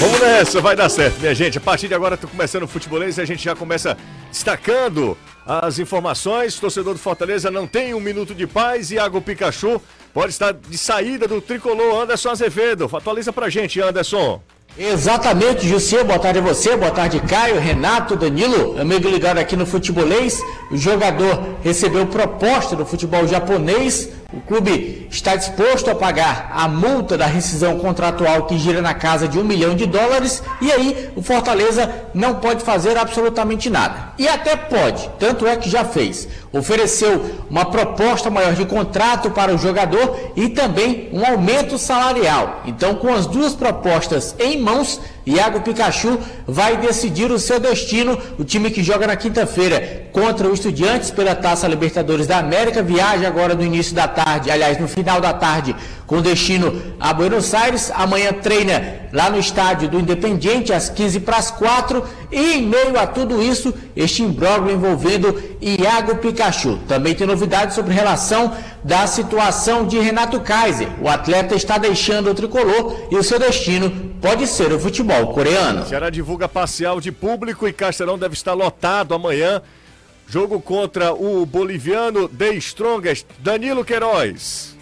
Vamos nessa, vai dar certo, minha gente. A partir de agora, tô começando o futebolês e a gente já começa destacando as informações. Torcedor do Fortaleza não tem um minuto de paz. Iago Pikachu pode estar de saída do tricolor Anderson Azevedo. Atualiza pra gente, Anderson. Exatamente, Jussi, boa tarde a você, boa tarde Caio, Renato, Danilo, amigo ligado aqui no Futebolês. O jogador recebeu proposta do futebol japonês, o clube está disposto a pagar a multa da rescisão contratual que gira na casa de um milhão de dólares e aí o Fortaleza não pode fazer absolutamente nada. E até pode, tanto é que já fez. Ofereceu uma proposta maior de contrato para o jogador e também um aumento salarial. Então, com as duas propostas em mãos, Iago Pikachu vai decidir o seu destino. O time que joga na quinta-feira contra o Estudiantes pela Taça Libertadores da América viaja agora no início da tarde, aliás, no final da tarde, com destino a Buenos Aires. Amanhã treina lá no estádio do Independiente às 15 para as 4 e em meio a tudo isso, este imbróglio envolvendo Iago Pikachu. Também tem novidades sobre relação da situação de Renato Kaiser. O atleta está deixando o tricolor e o seu destino pode ser o futebol coreano. Ceará divulga parcial de público e Castelão deve estar lotado amanhã. Jogo contra o boliviano The Strongest, Danilo Queiroz.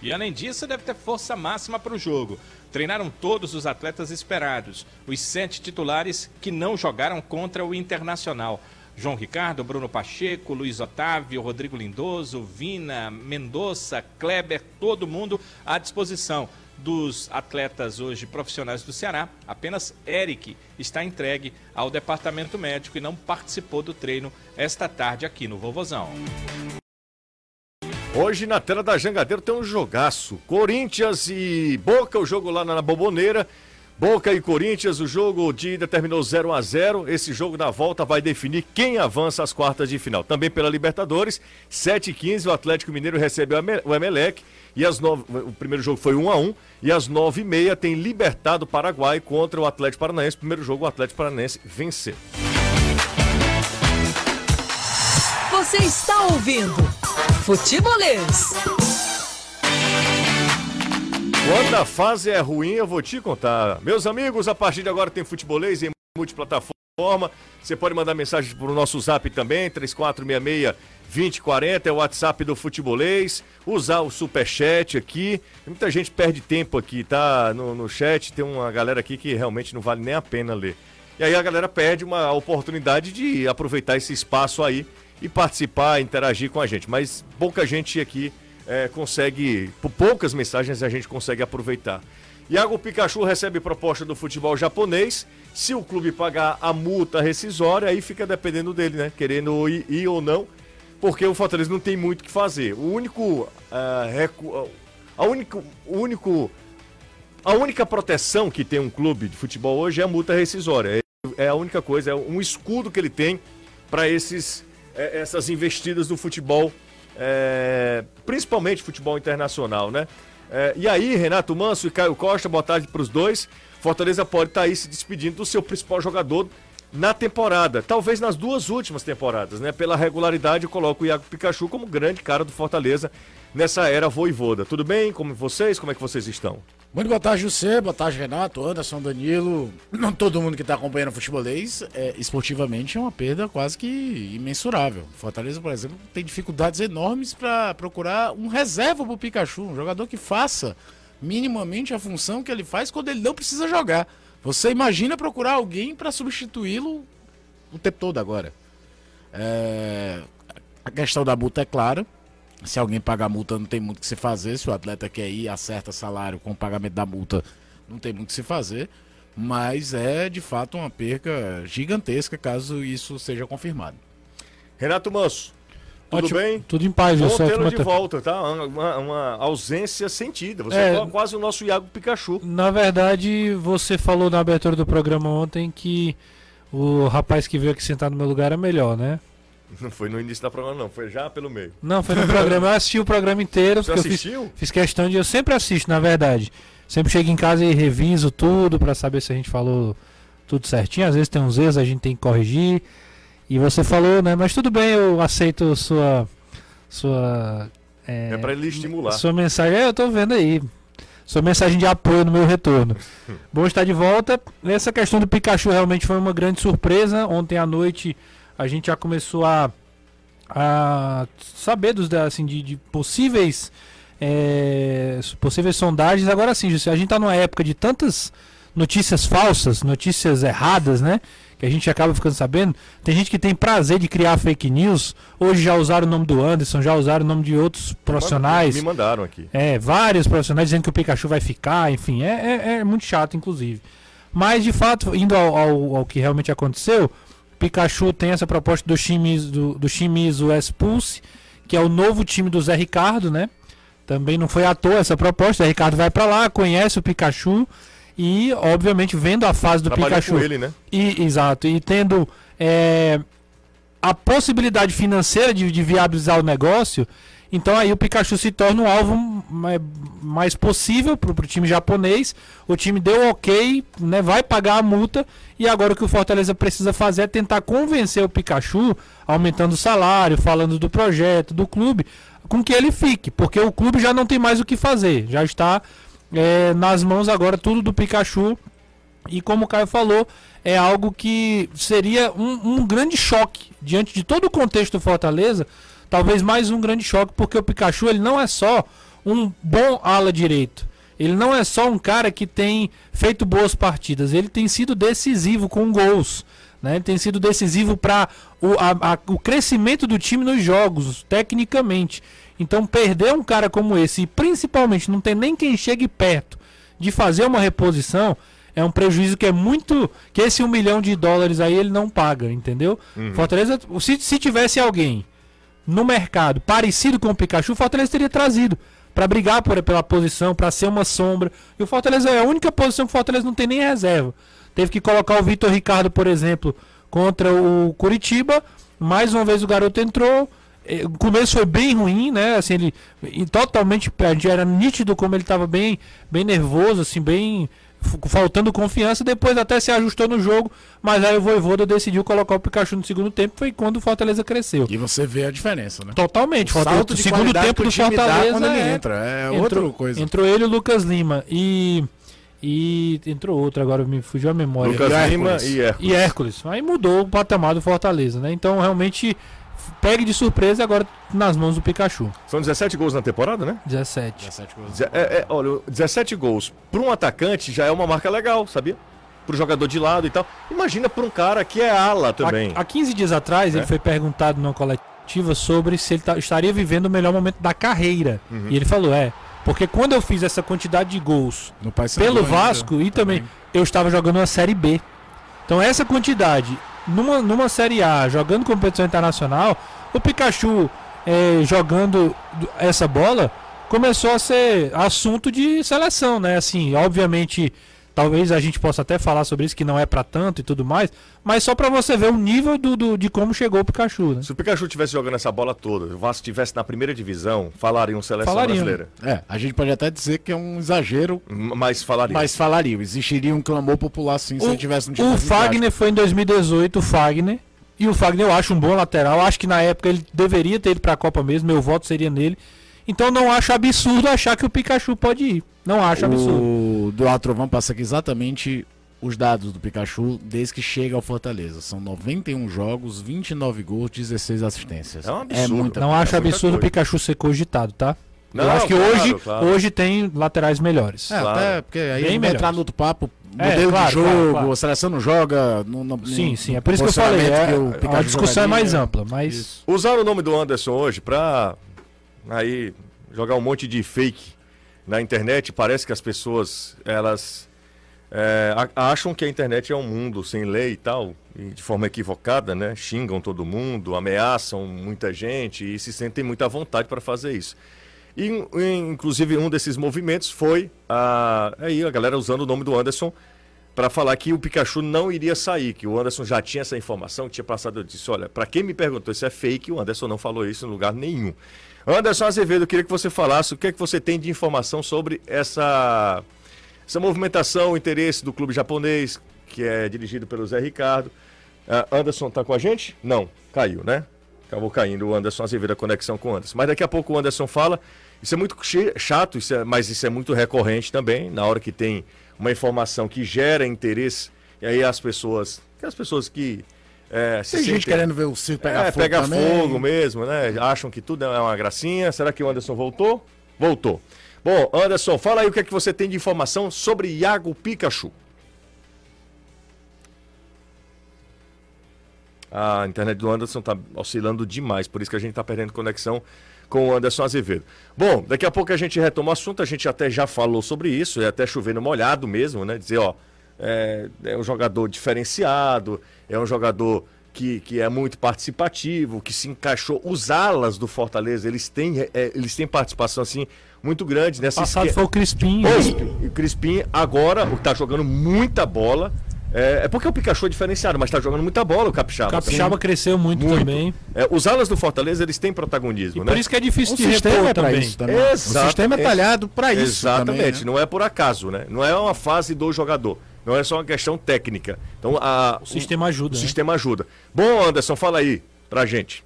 E além disso, deve ter força máxima para o jogo. Treinaram todos os atletas esperados, os sete titulares que não jogaram contra o Internacional. João Ricardo, Bruno Pacheco, Luiz Otávio, Rodrigo Lindoso, Vina, Mendonça, Kleber, todo mundo à disposição dos atletas hoje profissionais do Ceará, apenas Eric está entregue ao departamento médico e não participou do treino esta tarde aqui no Vovozão. Hoje na tela da Jangadeiro tem um jogaço. Corinthians e Boca, o jogo lá na Boboneira. Boca e Corinthians, o jogo de ida terminou 0 a 0 Esse jogo da volta vai definir quem avança às quartas de final. Também pela Libertadores, 7 h 15 o Atlético Mineiro recebe o Emelec. E as nove, o primeiro jogo foi 1 a 1 E às 9 h 30 tem Libertado Paraguai contra o Atlético Paranaense. Primeiro jogo, o Atlético Paranaense venceu. Você está ouvindo Futebolês. Quando a fase é ruim, eu vou te contar. Meus amigos, a partir de agora tem futebolês em multiplataforma. Você pode mandar mensagem para o nosso zap também, 3466 2040 é o WhatsApp do Futebolês. Usar o superchat aqui. Muita gente perde tempo aqui, tá? No, no chat tem uma galera aqui que realmente não vale nem a pena ler. E aí a galera perde uma oportunidade de aproveitar esse espaço aí e participar, interagir com a gente. Mas pouca gente aqui é, consegue, por poucas mensagens a gente consegue aproveitar. Iago Pikachu recebe proposta do futebol japonês. Se o clube pagar a multa rescisória, aí fica dependendo dele, né? Querendo ir, ir ou não, porque o Fortaleza não tem muito o que fazer. O único. Uh, recu... a único, único. A única proteção que tem um clube de futebol hoje é a multa rescisória. É, a única coisa, é um escudo que ele tem para é, essas investidas do futebol é, principalmente futebol internacional, né? É, e aí, Renato Manso e Caio Costa, boa tarde para os dois. Fortaleza pode estar tá aí se despedindo do seu principal jogador na temporada, talvez nas duas últimas temporadas, né? Pela regularidade, eu coloco o Iago Pikachu como grande cara do Fortaleza nessa era voivoda. Tudo bem? Como vocês? Como é que vocês estão? Muito boa tarde, José. Boa tarde, Renato, Anderson, Danilo. Não todo mundo que está acompanhando o futebolês, é, esportivamente, é uma perda quase que imensurável. Fortaleza, por exemplo, tem dificuldades enormes para procurar um reserva para o Pikachu, um jogador que faça minimamente a função que ele faz quando ele não precisa jogar. Você imagina procurar alguém para substituí-lo o tempo todo agora. É... A questão da multa é clara. Se alguém pagar multa, não tem muito o que se fazer. Se o atleta quer ir, acerta salário com o pagamento da multa, não tem muito o que se fazer. Mas é de fato uma perca gigantesca caso isso seja confirmado. Renato Manso, tudo Ótimo, bem? Tudo em paz, Bom tê-lo de volta, tá? Uma, uma, ausência sentida. Você é, é quase o nosso Iago Pikachu. Na verdade, você falou na abertura do programa ontem que o rapaz que veio aqui sentar no meu lugar é melhor, né? Não foi no início da programa, não. Foi já pelo meio. Não, foi no programa. Eu assisti o programa inteiro. Você assistiu? Fiz, fiz, questão de. Eu sempre assisto, na verdade. Sempre chego em casa e reviso tudo para saber se a gente falou tudo certinho. Às vezes tem uns erros, a gente tem que corrigir. E você falou, né? Mas tudo bem, eu aceito sua. Sua. É, é para ele estimular. Sua mensagem. É, eu tô vendo aí. sua mensagem de apoio no meu retorno. Bom estar de volta. Essa questão do Pikachu realmente foi uma grande surpresa. Ontem à noite a gente já começou a, a saber dos assim, de, de possíveis é, possíveis sondagens. Agora sim, a gente está numa época de tantas notícias falsas, notícias erradas, né? Que a gente acaba ficando sabendo. Tem gente que tem prazer de criar fake news. Hoje já usaram o nome do Anderson, já usaram o nome de outros profissionais. Me mandaram aqui. É, vários profissionais dizendo que o Pikachu vai ficar, enfim, é, é, é muito chato, inclusive. Mas de fato, indo ao, ao, ao, que realmente aconteceu, Pikachu tem essa proposta do Shimizu, do, Shimizu S-Pulse, que é o novo time do Zé Ricardo, né? Também não foi à toa essa proposta. O Zé Ricardo vai para lá, conhece o Pikachu e, obviamente, vendo a fase do Trabalhou Pikachu. com ele, né? E, exato. E tendo é, a possibilidade financeira de, de, viabilizar o negócio, então aí o Pikachu se torna um alvo mais, possível para o time japonês. O time deu ok, né, vai pagar a multa. E agora o que o Fortaleza precisa fazer é tentar convencer o Pikachu, aumentando o salário, falando do projeto, do clube, com que ele fique. Porque o clube já não tem mais o que fazer. Já está é, nas mãos agora tudo do Pikachu. E como o Caio falou, é algo que seria um, um, grande choque diante de todo o contexto do Fortaleza. Talvez mais um grande choque, porque o Pikachu ele não é só um bom ala direito. Ele não é só um cara que tem feito boas partidas. Ele tem sido decisivo com gols. Né? Ele tem sido decisivo para o, o crescimento do time nos jogos, tecnicamente. Então perder um cara como esse, e principalmente não tem nem quem chegue perto de fazer uma reposição, é um prejuízo que é muito. que esse um milhão de dólares aí ele não paga, entendeu? Uhum. Fortaleza, se, se tivesse alguém no mercado parecido com o Pikachu, o Fortaleza teria trazido para brigar por, pela posição, para ser uma sombra. E o Fortaleza é a única posição que o Fortaleza não tem nem reserva. Teve que colocar o Vitor Ricardo, por exemplo, contra o Curitiba. Mais uma vez o garoto entrou, é, o começo foi bem ruim, né? Assim, ele totalmente era nítido como ele estava bem, bem nervoso, assim, bem faltando confiança, depois até se ajustou no jogo, mas aí o Voivoda decidiu colocar o Pikachu no segundo tempo, foi quando o Fortaleza cresceu. E você vê a diferença, né? Totalmente. O salto de segundo tempo do Fortaleza quando ele é, entra, é entrou, outra coisa. Entrou ele e o Lucas Lima e e entrou outro agora me fugiu a memória. Lucas e Lima e Hércules. E Hércules. Aí mudou o patamar do Fortaleza, né? Então realmente pegue de surpresa agora nas mãos do Pikachu. São 17 gols na temporada, né? 17. 17 gols. É, é, olha, 17 gols para um atacante já é uma marca legal, sabia? Para o jogador de lado e tal. Imagina para um cara que é ala também. Há, há 15 dias atrás, é? ele foi perguntado numa coletiva sobre se ele tá, estaria vivendo o melhor momento da carreira. Uhum. E ele falou: é. Porque quando eu fiz essa quantidade de gols pelo Vasco ainda, e também, também eu estava jogando uma Série B. Então essa quantidade numa, numa Série A, jogando competição internacional, o Pikachu é, jogando essa bola começou a ser assunto de seleção, né? Assim, obviamente Talvez a gente possa até falar sobre isso, que não é para tanto e tudo mais, mas só para você ver o nível do, do, de como chegou o Pikachu, né? Se o Pikachu tivesse jogando essa bola toda, o Vasco estivesse na primeira divisão, falariam seleção falariam. brasileira. É, a gente pode até dizer que é um exagero. Mas falariam. Mas falariam. Existiria um clamor popular sim se ele tivesse no time. O Fagner foi em 2018, o Fagner. E o Fagner eu acho um bom lateral. Acho que na época ele deveria ter ido para a Copa mesmo. Meu voto seria nele. Então não acho absurdo achar que o Pikachu pode ir. Não acho absurdo. O do Trovão passa aqui exatamente os dados do Pikachu desde que chega ao Fortaleza. São 91 jogos, 29 gols, 16 assistências. É um absurdo. É muita, não acho absurdo o Pikachu ser cogitado, tá? Não, Eu acho que claro, hoje, claro. hoje tem laterais melhores. É, claro. até porque aí Bem vai entrar no outro papo. É, modelo é, de jogo, a seleção não joga. No, no, sim, sim. É por isso que eu falei. É, a discussão é mais ampla. Mas... Isso. Usaram o nome do Anderson hoje pra aí jogar um monte de fake na internet, parece que as pessoas elas é, acham que a internet é um mundo sem lei e tal, e de forma equivocada, né? Xingam todo mundo, ameaçam muita gente e se sentem muita vontade para fazer isso. E, inclusive, um desses movimentos foi a, aí, a galera usando o nome do Anderson para falar que o Pikachu não iria sair, que o Anderson já tinha essa informação, tinha passado. Eu disse: olha, para quem me perguntou se é fake, o Anderson não falou isso em lugar nenhum. Anderson Azevedo, queria que você falasse o que é que você tem de informação sobre essa, essa movimentação, o interesse do clube japonês, que é dirigido pelo Zé Ricardo. Uh, Anderson está com a gente? Não, caiu, né? Acabou caindo o Anderson Azevedo, a conexão com o Anderson. Mas daqui a pouco o Anderson fala. Isso é muito chato, isso é, mas isso é muito recorrente também. Na hora que tem uma informação que gera interesse, e aí as pessoas. As pessoas que. É, Tem gente querendo ver o circo pegar é, fogo. Pega também. fogo mesmo, né? Acham que tudo é uma gracinha. Será que o Anderson voltou? Voltou. Bom, Anderson, fala aí o que é que você tem de informação sobre Iago Pikachu. A internet do Anderson está oscilando demais, por isso que a gente está perdendo conexão com o Anderson Azevedo. Bom, daqui a pouco a gente retoma o assunto, a gente até já falou sobre isso, é até chovendo molhado mesmo, né? Dizer, ó, é, é um jogador diferenciado, é um jogador que, que é muito participativo, que se encaixou. Os alas do Fortaleza, eles têm, é, eles têm participação assim muito grande nessa Passado esque... foi o Crispim. Oi, o Crispim agora está jogando muita bola. É, é, porque o Pikachu é diferenciado, mas está jogando muita bola o Capixaba. O Capixaba cresceu muito, muito. também. É, os alas do Fortaleza, eles têm protagonismo, e né? Por isso que é difícil o de repor é também. Isso também. O sistema é talhado para isso Exatamente, também, né? não é por acaso, né? Não é uma fase do jogador. Não é só uma questão técnica. Então, a, o sistema ajuda. O né? sistema ajuda. Bom, Anderson, fala aí pra gente.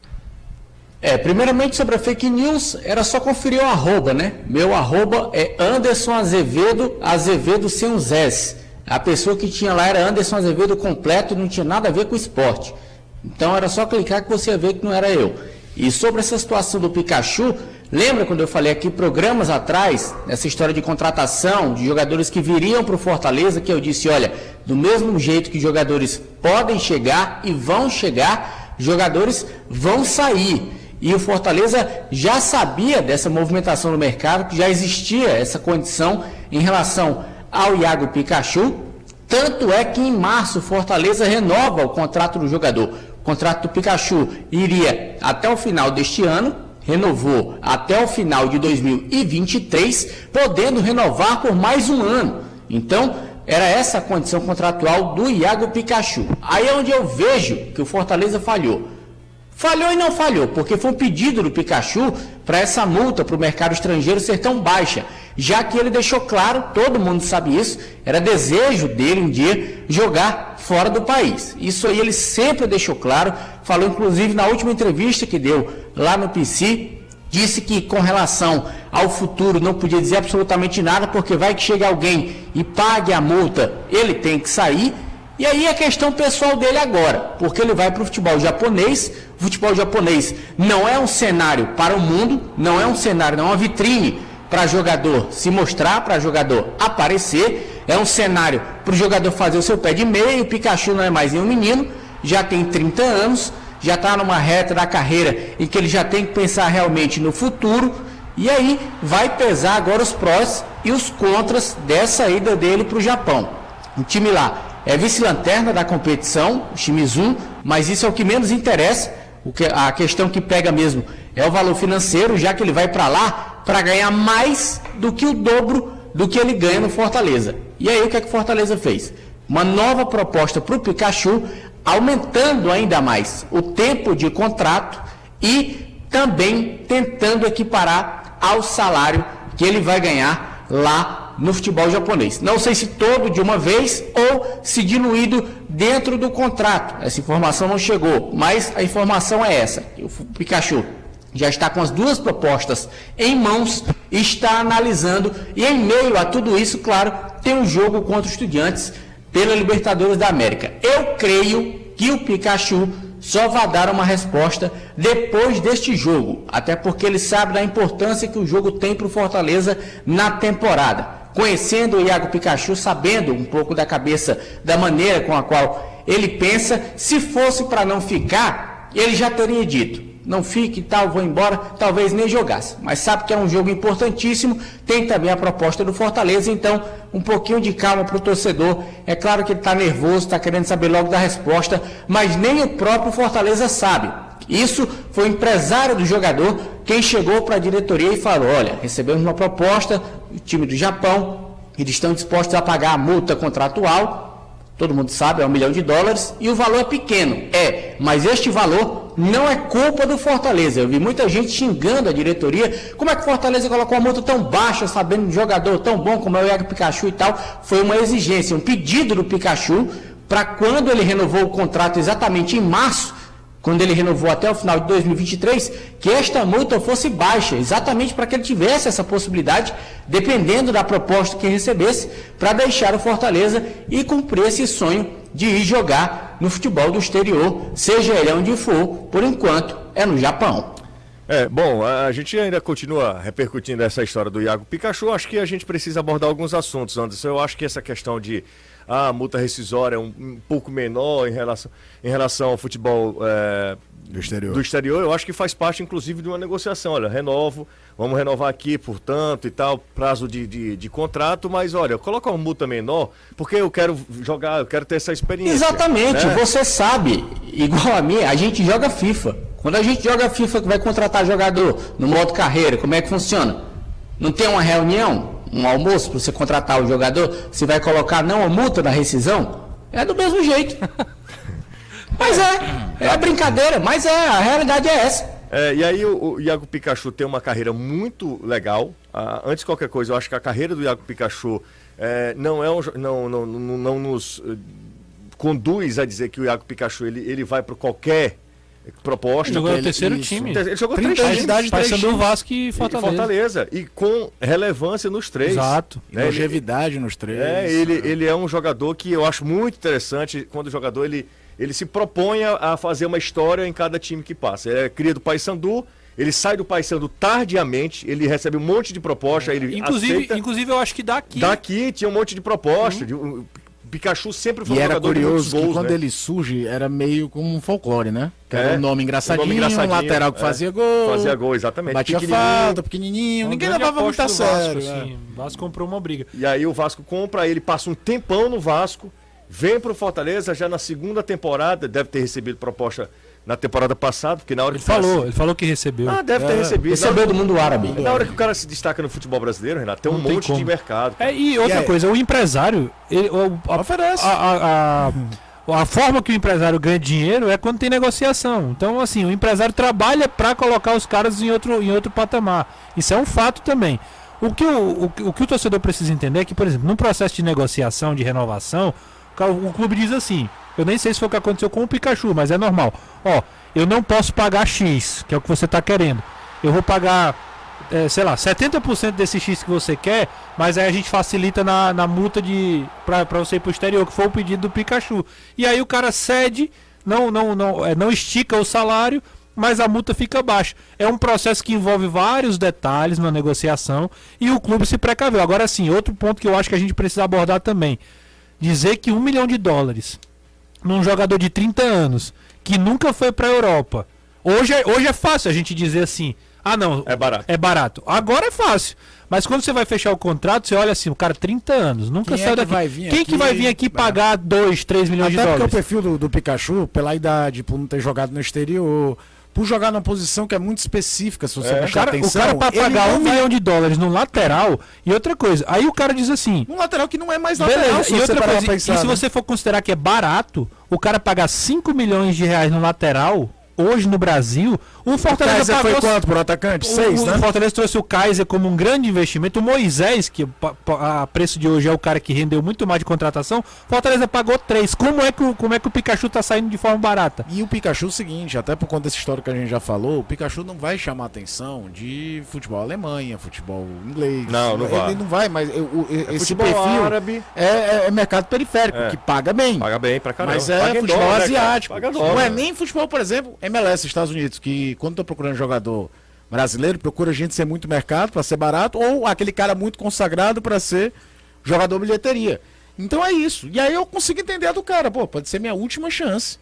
É, primeiramente sobre a fake news, era só conferir o arroba, né? Meu arroba é Anderson Azevedo, Azevedo sem os S. A pessoa que tinha lá era Anderson Azevedo completo, não tinha nada a ver com esporte. Então era só clicar que você ia ver que não era eu. E sobre essa situação do Pikachu, lembra quando eu falei aqui programas atrás, nessa história de contratação de jogadores que viriam para o Fortaleza, que eu disse, olha, do mesmo jeito que jogadores podem chegar e vão chegar, jogadores vão sair. E o Fortaleza já sabia dessa movimentação no mercado, que já existia essa condição em relação ao Iago Pikachu. Tanto é que em março Fortaleza renova o contrato do jogador. O contrato do Pikachu iria até o final deste ano, renovou até o final de 2023, podendo renovar por mais um ano. Então, era essa a condição contratual do Iago Pikachu. Aí é onde eu vejo que o Fortaleza falhou. Falhou e não falhou, porque foi um pedido do Pikachu para essa multa para o mercado estrangeiro ser tão baixa, já que ele deixou claro, todo mundo sabe isso, era desejo dele um dia jogar fora do país. Isso aí ele sempre deixou claro, falou inclusive na última entrevista que deu lá no PC, disse que com relação ao futuro não podia dizer absolutamente nada, porque vai que chega alguém e pague a multa, ele tem que sair e aí a questão pessoal dele agora, porque ele vai para o futebol japonês. O futebol japonês não é um cenário para o mundo, não é um cenário, não é uma vitrine para jogador se mostrar, para jogador aparecer. É um cenário para o jogador fazer o seu pé de meio. O Pikachu não é mais nenhum menino, já tem 30 anos, já está numa reta da carreira em que ele já tem que pensar realmente no futuro. E aí vai pesar agora os prós e os contras dessa ida dele para o Japão. O time lá é vice-lanterna da competição, o Shimizu, mas isso é o que menos interessa. O que, a questão que pega mesmo é o valor financeiro, já que ele vai para lá para ganhar mais do que o dobro do que ele ganha no Fortaleza. E aí o que, é que o Fortaleza fez? Uma nova proposta para o Pikachu, aumentando ainda mais o tempo de contrato e também tentando equiparar ao salário que ele vai ganhar lá no futebol japonês. Não sei se todo de uma vez ou se diluído dentro do contrato. Essa informação não chegou, mas a informação é essa. O Pikachu já está com as duas propostas em mãos, está analisando e em meio a tudo isso, claro, tem um jogo contra os Estudiantes pela Libertadores da América. Eu creio que o Pikachu só vai dar uma resposta depois deste jogo, até porque ele sabe da importância que o jogo tem para o Fortaleza na temporada conhecendo o Iago Pikachu, sabendo um pouco da cabeça, da maneira com a qual ele pensa, se fosse para não ficar, ele já teria dito. Não fique tal, vou embora, talvez nem jogasse. Mas sabe que é um jogo importantíssimo, tem também a proposta do Fortaleza, então um pouquinho de calma para o torcedor. É claro que ele está nervoso, está querendo saber logo da resposta, mas nem o próprio Fortaleza sabe. Isso foi o empresário do jogador quem chegou para a diretoria e falou: olha, recebemos uma proposta, o time do Japão, eles estão dispostos a pagar a multa contratual, todo mundo sabe, é um milhão de dólares, e o valor é pequeno. É, mas este valor não é culpa do Fortaleza. Eu vi muita gente xingando a diretoria. Como é que o Fortaleza colocou uma multa tão baixa, sabendo um jogador tão bom como é o Iago Pikachu e tal? Foi uma exigência, um pedido do Pikachu para quando ele renovou o contrato exatamente em março quando ele renovou até o final de 2023, que esta multa fosse baixa, exatamente para que ele tivesse essa possibilidade, dependendo da proposta que recebesse, para deixar o Fortaleza e cumprir esse sonho de ir jogar no futebol do exterior, seja ele onde for, por enquanto é no Japão. É, bom, a gente ainda continua repercutindo essa história do Iago Pikachu. Acho que a gente precisa abordar alguns assuntos, Anderson. Eu acho que essa questão de a multa rescisória é um, um pouco menor em relação, em relação ao futebol é, Do exterior. do exterior, eu acho que faz parte, inclusive, de uma negociação. Olha, renovo, vamos renovar aqui por tanto e tal, prazo de, de, de contrato, mas olha, coloca uma multa menor, porque eu quero jogar, eu quero ter essa experiência. Exatamente, né? você sabe, igual a mim, a gente joga FIFA. Quando a gente joga FIFA que vai contratar jogador no modo carreira, como é que funciona? Não tem uma reunião, um almoço para você contratar o jogador? Você vai colocar não a multa da rescisão? É do mesmo jeito. Mas é, é a brincadeira, mas é, a realidade é essa. É, e aí o, o Iago Pikachu tem uma carreira muito legal. Ah, antes de qualquer coisa, eu acho que a carreira do Iago Pikachu é, não, é um, não, não, não, não nos eh, conduz a dizer que o Iago Pikachu ele, ele vai para qualquer proposta. Jogou no ele- terceiro isso. time. Ele jogou 30 três de times. idade, três Paysandu, times. Vasco e E Fortaleza. Fortaleza. E com relevância nos três. Exato. Né, ele- longevidade nos três. É, ele, ele é um jogador que eu acho muito interessante quando o jogador ele, ele se propõe a, fazer uma história em cada time que passa. Ele é cria do Paysandu, ele sai do Paysandu tardiamente, ele recebe um monte de proposta, ele Inclusive, aceita. inclusive, eu acho que daqui. Daqui tinha um monte de proposta. de um- Pikachu sempre foi E um era jogador de muitos curioso que gols, quando né? ele surge, era meio como um folclore, né? Que É, era um nome um engraçadinho, um engraçadinho, lateral que é. fazia gol. Fazia gol, exatamente. Batia falta, pequenininho. Uma Ninguém levava muito a Vasco, sério. é. assim. O Vasco comprou uma briga. E aí o Vasco compra ele, passa um tempão no Vasco, vem pro Fortaleza já na segunda temporada, deve ter recebido proposta na temporada passada, porque na hora Ele que cara falou, ele falou que recebeu. Ah, deve ter É, recebido. Recebeu do mundo árabe. Na hora que o cara se destaca no futebol brasileiro, Renato, tem um Não tem monte de como. mercado. É, e outra E coisa, o empresário, ele, o- a, Oferece. a, a, a- a forma que o empresário ganha dinheiro é quando tem negociação. Então, assim, o empresário trabalha para colocar os caras em outro, em outro patamar. Isso é um fato também. O que o, o, que- o que o torcedor precisa entender é que, por exemplo, num processo de negociação, de renovação, o clube diz assim: eu nem sei se foi o que aconteceu com o Pikachu, mas é normal. Ó, eu não posso pagar X, que é o que você está querendo. Eu vou pagar é, sei lá, 70% desse X que você quer, mas aí a gente facilita na, na multa de pra você ir pro exterior, que foi o pedido do Pikachu. E aí o cara cede, não, não, não, é, não estica o salário, mas a multa fica baixa. É um processo que envolve vários detalhes na negociação e o clube se precaveu. Agora sim, outro ponto que eu acho que a gente precisa abordar também. Dizer que um milhão de dólares num jogador de 30 anos que nunca foi pra Europa. Hoje é, hoje é fácil a gente dizer assim: ah, não, É barato. é barato. Agora é fácil. Mas quando você vai fechar o contrato, você olha assim, o cara 30 anos, nunca Quem é saiu que daqui. vai vir Quem aqui? que vai vir aqui É. pagar 2, 3 milhões de Até porque o dólares? perfil do, do Pikachu, pela idade, por não ter jogado no exterior, por jogar numa posição que é muito específica, se você É. O prestar cara, o atenção. cara pra pagar um vai- milhão de dólares no lateral e outra coisa. Aí o cara diz assim. Um lateral que não é mais lateral, Beleza, se e você outra coisa, pra e pensar, se né? você for considerar que é barato, o cara pagar 5 milhões de reais no lateral, hoje no Brasil, o O Fortaleza Kaiser foi pagou quanto por atacante? O- Seis, o, né? Fortaleza trouxe o Kaiser como um grande investimento. O Moisés, que a preço de hoje é o cara que rendeu muito mais de contratação, Fortaleza pagou três. Como é que o, como é que o Pikachu tá saindo de forma barata? E o Pikachu é o seguinte, até por conta dessa história que a gente já falou, o Pikachu não vai chamar atenção de futebol Alemanha, futebol inglês. Não, não ele vai. não vai, mas o- o- esse futebol perfil árabe. é, é- é mercado periférico, É. que paga bem. Paga bem pra caramba. Mas é Paga futebol dólar, né, asiático. Paga dólar. não é nem futebol, por exemplo, MLS, Estados Unidos, que quando tô procurando jogador brasileiro, procura gente ser muito mercado para ser barato, ou aquele cara muito consagrado para ser jogador bilheteria. Então é isso. E aí eu consigo entender a do cara, pô, pode ser minha última chance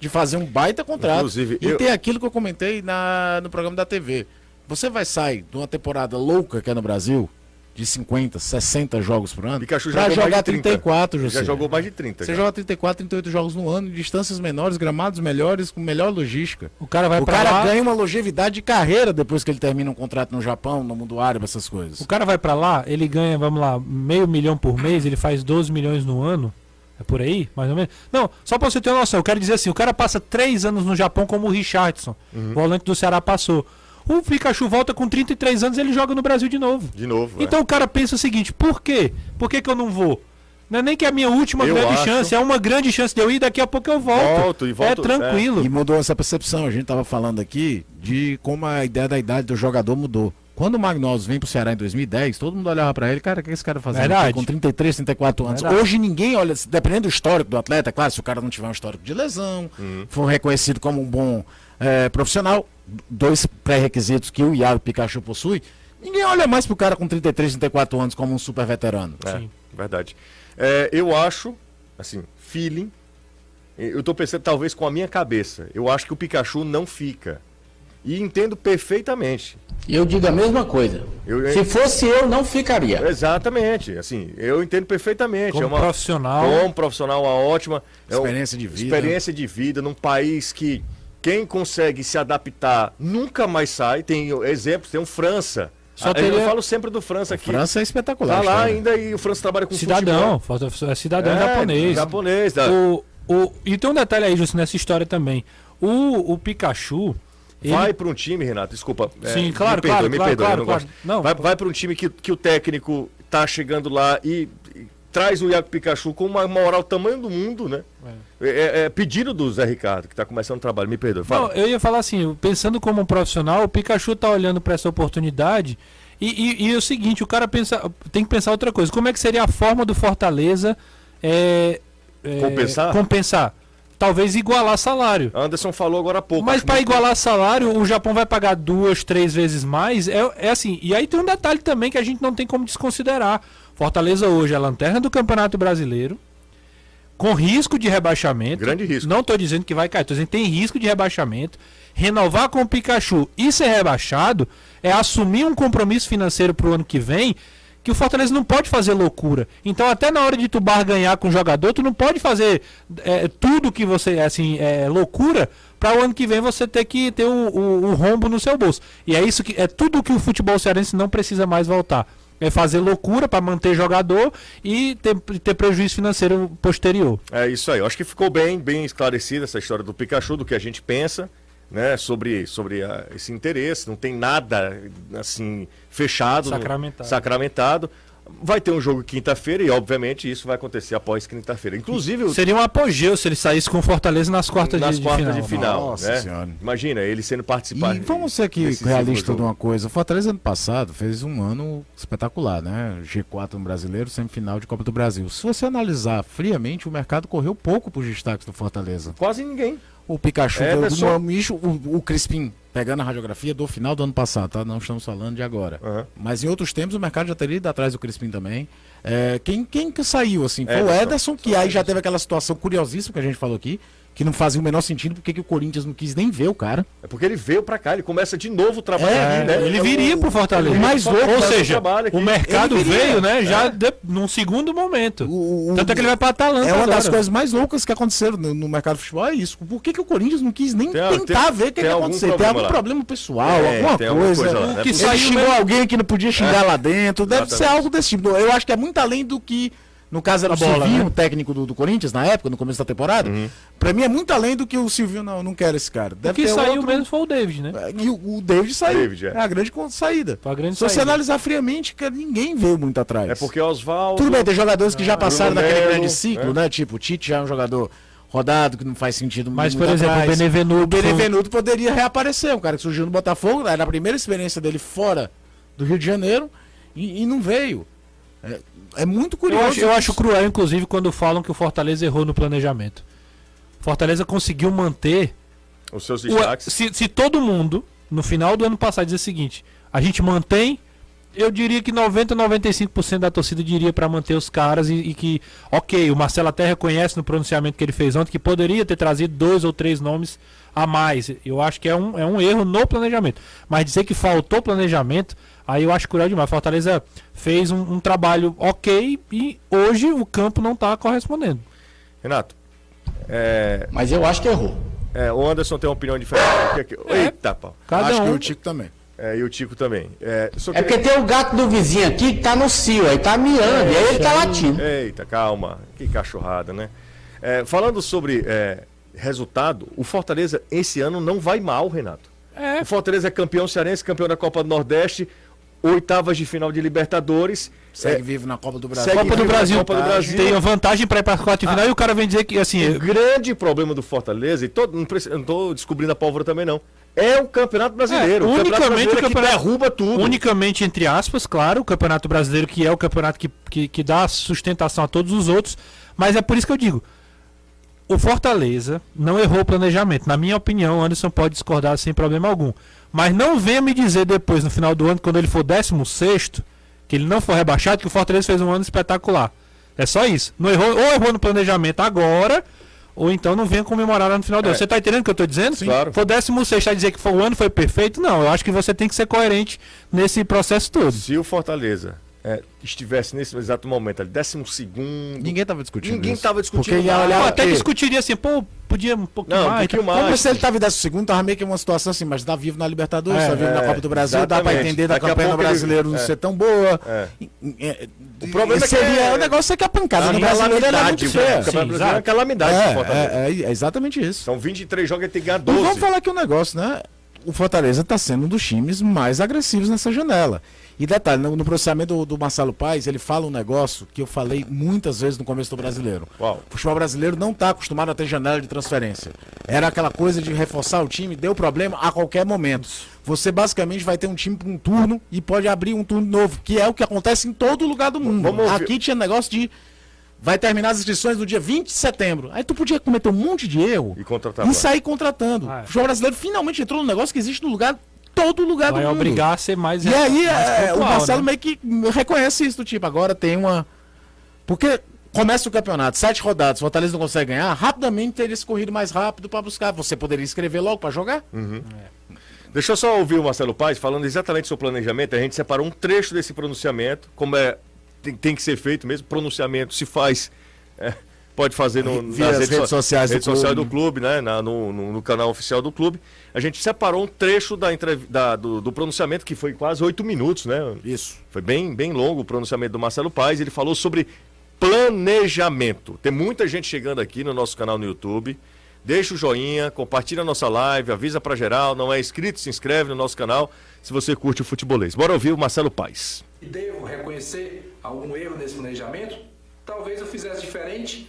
de fazer um baita contrato. Inclusive, e eu- tem aquilo que eu comentei na, no programa da TV. Você vai sair de uma temporada louca que é no Brasil, de 50, 60 jogos por ano, Pikachu já pra jogou mais jogar de 30. 34, Já José. jogou mais de 30. Você já. joga 34, 38 jogos no ano, distâncias menores, gramados melhores, com melhor logística. O cara vai o pra cara lá, ganha uma longevidade de carreira depois que ele termina um contrato no Japão, no mundo árabe, essas coisas. o cara vai para lá, ele ganha, vamos lá, meio milhão por mês, ele faz 12 milhões no ano. É por aí, mais ou menos? Não, só pra você ter uma noção, eu quero dizer assim, o cara passa três anos no Japão como o Richardson, Uhum. o volante do Ceará passou. O Pikachu volta com 33 anos e ele joga no Brasil de novo. De novo. é. Então o cara pensa o seguinte, por quê? Por que, que eu não vou? Não é nem que é a minha última Eu grande acho. chance, é uma grande chance de eu ir, daqui a pouco eu volto. Volto e volto, é tranquilo. E mudou essa percepção. A gente tava falando aqui de como a ideia da idade do jogador mudou. Quando o Magnosos vem pro Ceará em 2010, todo mundo olhava pra ele, cara, o que esse cara fazendo Verdade. com 33, 34 anos? Verdade. Hoje ninguém olha, dependendo do histórico do atleta, claro, se o cara não tiver um histórico de lesão, for reconhecido como um bom eh, profissional, dois pré-requisitos que o Iago Pikachu possui, ninguém olha mais pro cara com 33, 34 anos como um super veterano. É, Sim. verdade. É, eu acho, assim, feeling. Eu tô pensando talvez com a minha cabeça. Eu acho que o Pikachu não fica. E entendo perfeitamente. E eu digo a mesma coisa. Eu- Se fosse eu, não ficaria. Exatamente. Assim, eu entendo perfeitamente. Como é uma, profissional. Como profissional, uma ótima. é um- Experiência de vida. Experiência de vida num país que quem consegue se adaptar nunca mais sai. Tem exemplos, tem um França. Só teria- Eu falo sempre do França aqui. França é espetacular. Tá lá cara. ainda e o França trabalha com Cidadão, futebol. é cidadão É, japonês. Japonês, tá. O, o, e tem um detalhe aí, Justo, nessa história também. O, o Pikachu. ele- Vai para um time, Renato, desculpa. é, Sim, claro, me perdoe, claro, me claro, perdoe, claro, não claro. gosto. Não. vai vai para um time que, que o técnico tá chegando lá e, e traz o Iago Pikachu com uma moral tamanho do mundo, né? É, é- é pedido do Zé Ricardo, que tá começando o trabalho. Me perdoe. Fala. Não, eu ia falar assim, pensando como um profissional, o Pikachu tá olhando para essa oportunidade e, e- e é o seguinte, o cara pensa, tem que pensar outra coisa. Como é que seria a forma do Fortaleza é, é, Compensar? compensar? Talvez igualar salário. Anderson falou agora há pouco. Mas para muito- igualar salário, o Japão vai pagar duas, três vezes mais. É, é assim. E aí tem um detalhe também que a gente não tem como desconsiderar. Fortaleza hoje é a lanterna do Campeonato Brasileiro, com risco de rebaixamento. Grande risco. Não estou dizendo que vai cair, estou dizendo que tem risco de rebaixamento. Renovar com o Pikachu e ser rebaixado é assumir um compromisso financeiro para o ano que vem que o Fortaleza não pode fazer loucura. Então, até na hora de tu barganhar com o jogador, tu não pode fazer é, tudo que você, assim, é loucura para o ano que vem você ter que ter o, o- o rombo no seu bolso. E é isso que é tudo que o futebol cearense não precisa mais voltar. É fazer loucura para manter jogador e ter, ter prejuízo financeiro posterior. É isso aí. Eu acho que ficou bem, bem esclarecida essa história do Pikachu, do que a gente pensa, né, sobre, sobre ah, esse interesse. Não tem nada assim fechado, Sacramentado. sacramentado. Vai ter um jogo quinta-feira e, obviamente, isso vai acontecer após quinta-feira. Inclusive, Seria um apogeu se ele saísse com o Fortaleza nas quartas nas de, de quartas final. de final. Nossa né? Senhora. Imagina, ele sendo participar. E vamos ser aqui realistas de uma coisa. O Fortaleza ano passado fez um ano espetacular, né? G4 no brasileiro, semifinal de Copa do Brasil. Se você analisar friamente, o mercado correu pouco para os destaques do Fortaleza. Quase ninguém. O Pikachu, É, um bicho, o, o Crispim, pegando a radiografia do final do ano passado, tá? Não estamos falando de agora. Aham. Mas em outros tempos o mercado já teria ido atrás do Crispim também. É, quem, quem que saiu, assim? Foi o Ederson. Ederson, que aí já teve aquela situação curiosíssima que a gente falou aqui, que não fazia o menor sentido porque que o Corinthians não quis nem ver o cara. É porque ele veio pra cá, ele começa de novo o trabalho É, aqui, né? Ele viria pro Fortaleza. o mais louco Ou seja, o mercado veio, né, já de, num segundo momento. O- o- Tanto é que ele vai pra Atalanta É uma das agora. coisas mais loucas que aconteceram no, no mercado de futebol, é isso. Por que, que o Corinthians não quis nem Tem- tentar tem- ver o que, que aconteceu? Tem problema algum lá. problema pessoal, É, alguma, coisa. coisa lá, né? que saiu xingou mesmo- alguém que não podia xingar lá dentro. Deve ser Exatamente. algo desse tipo. Eu acho que é muito além do que. No caso era o bola, Silvinho, né? o técnico do, do Corinthians, na época, no começo da temporada. Uhum. Pra mim é muito além do que o Silvinho não, não quer esse cara. O Deve que ter saiu outro- mesmo foi o David, né? E o, o David saiu. David, é. é. a grande saída. Foi a grande Se você saída. analisar friamente, cara, ninguém veio muito atrás. É porque Oswaldo. Tudo bem, tem jogadores que já passaram Bruno naquele Melo, grande ciclo, né? Tipo, o Tite já é um jogador rodado, que não faz sentido Mas, por exemplo, atrás. o Benevenuto. O Benevenuto poderia reaparecer, um cara que surgiu no Botafogo, era a primeira experiência dele fora do Rio de Janeiro e, e não veio. É, é muito Eu curioso. acho, eu acho cruel, inclusive, quando falam que o Fortaleza errou no planejamento. Fortaleza conseguiu manter. Os seus o- destaques. se, se todo mundo, no final do ano passado, dizer o seguinte: a gente mantém. Eu diria que 90, 95% da torcida diria para manter os caras e, e que, ok, o Marcelo até reconhece no pronunciamento que ele fez ontem que poderia ter trazido dois ou três nomes a mais. Eu acho que é um, é um erro no planejamento. Mas dizer que faltou planejamento, aí eu acho cruel demais. Fortaleza fez um, um trabalho ok e hoje o campo não está correspondendo. Renato, é, Mas eu acho que errou. é, o Anderson tem uma opinião diferente. Que é que- Eita, pau. Cada Acho que um. o Tico também. É, e o Tico também. É, só É queria- porque tem o gato do vizinho aqui que tá no cio, aí tá miando, e aí ele tá latindo. Eita, calma. Que cachorrada, né? É, falando sobre é, resultado, o Fortaleza esse ano não vai mal, Renato. É, O Fortaleza é campeão cearense, campeão da Copa do Nordeste. Oitavas de final de Libertadores. Segue É, vivo na Copa do Brasil. Copa do Brasil, Copa do Brasil. tem a vantagem para ir para as quartas de final e o cara vem dizer que assim, O grande problema do Fortaleza, e todo, não, tô descobrindo a pólvora também não, é o Campeonato Brasileiro. É, o Campeonato unicamente Brasileiro o é que campeonato- derruba tudo. unicamente entre aspas, claro, o Campeonato Brasileiro que é o campeonato que, que, que dá sustentação a todos os outros, mas é por isso que eu digo, o Fortaleza não errou o planejamento. Na minha opinião, o Anderson pode discordar sem problema algum. Mas não venha me dizer depois, no final do ano, quando ele for 16 que ele não for rebaixado, que o Fortaleza fez um ano espetacular. É só isso. Não errou, ou errou no planejamento agora, ou então não venha comemorar lá no final do É. ano. Você tá entendendo o que eu tô dizendo? Sim. Claro. For 16 tá dizer que foi- o ano foi perfeito? Não, eu acho que você tem que ser coerente nesse processo todo. Se o Fortaleza é, estivesse nesse exato momento ali, décimo segundo, Ninguém tava discutindo ninguém isso. tava discutindo Porque ia nada. olhar- Eu até e- discutiria assim, pô, podia um pouquinho Não, um mais. pouquinho tá? mais. Como se ele tava em décimo segundo, tava meio que uma situação assim, mas tá vivo na Libertadores, É, tá vivo na é, Copa do Brasil, dá pra exatamente. entender da campanha do pouco ele- brasileiro não é. ser tão boa. É. É, O problema é que seria, é- o negócio é que a pancada A no brasileiro é calamidade, muito o feia. Sim, Brasileiro é calamidade. É, é, é exatamente isso. São 23 jogos e tem que ganhar E 12. vamos falar aqui um negócio, né? O Fortaleza está sendo um dos times mais agressivos nessa janela. E detalhe, no, no processamento do, do Marcelo Paes, ele fala um negócio que eu falei muitas vezes no começo do brasileiro. Qual? O futebol brasileiro não está acostumado a ter janela de transferência. Era aquela coisa de reforçar o time, deu problema a qualquer momento. Você basicamente vai ter um time para um turno e pode abrir um turno novo, que é o que acontece em todo lugar do mundo. Aqui tinha negócio de. Vai terminar as inscrições no dia 20 de setembro. Aí tu podia cometer um monte de erro E contratar e sair contratando. Ah, é. O futebol brasileiro finalmente entrou num negócio que existe no lugar, todo lugar Vai do mundo. obrigar a ser mais. E aí mais é, o pontual, Marcelo né? meio que reconhece isso, do tipo, agora tem uma. Porque começa o campeonato, sete rodadas, o Fortaleza não consegue ganhar, rapidamente teria esse corrido mais rápido pra buscar. Você poderia escrever logo pra jogar? Deixa eu só ouvir o Marcelo Paes falando exatamente sobre o planejamento. A gente separou um trecho desse pronunciamento, como é tem, tem que ser feito mesmo. Pronunciamento se faz, é, pode fazer no, Via as redes so- sociais do redes sociais clube. do clube, né? na- no, no- no canal oficial do clube. A gente separou um trecho da, da- do, do pronunciamento que foi quase oito minutos, né? Isso. Foi bem, bem longo o pronunciamento do Marcelo Paes. Ele falou sobre planejamento. Tem muita gente chegando aqui no nosso canal no YouTube. Deixa o joinha, compartilha a nossa live, avisa pra geral. Não é inscrito, se inscreve no nosso canal se você curte o futebolês. Bora ouvir o Marcelo Paes. Devo reconhecer algum erro nesse planejamento? Talvez eu fizesse diferente,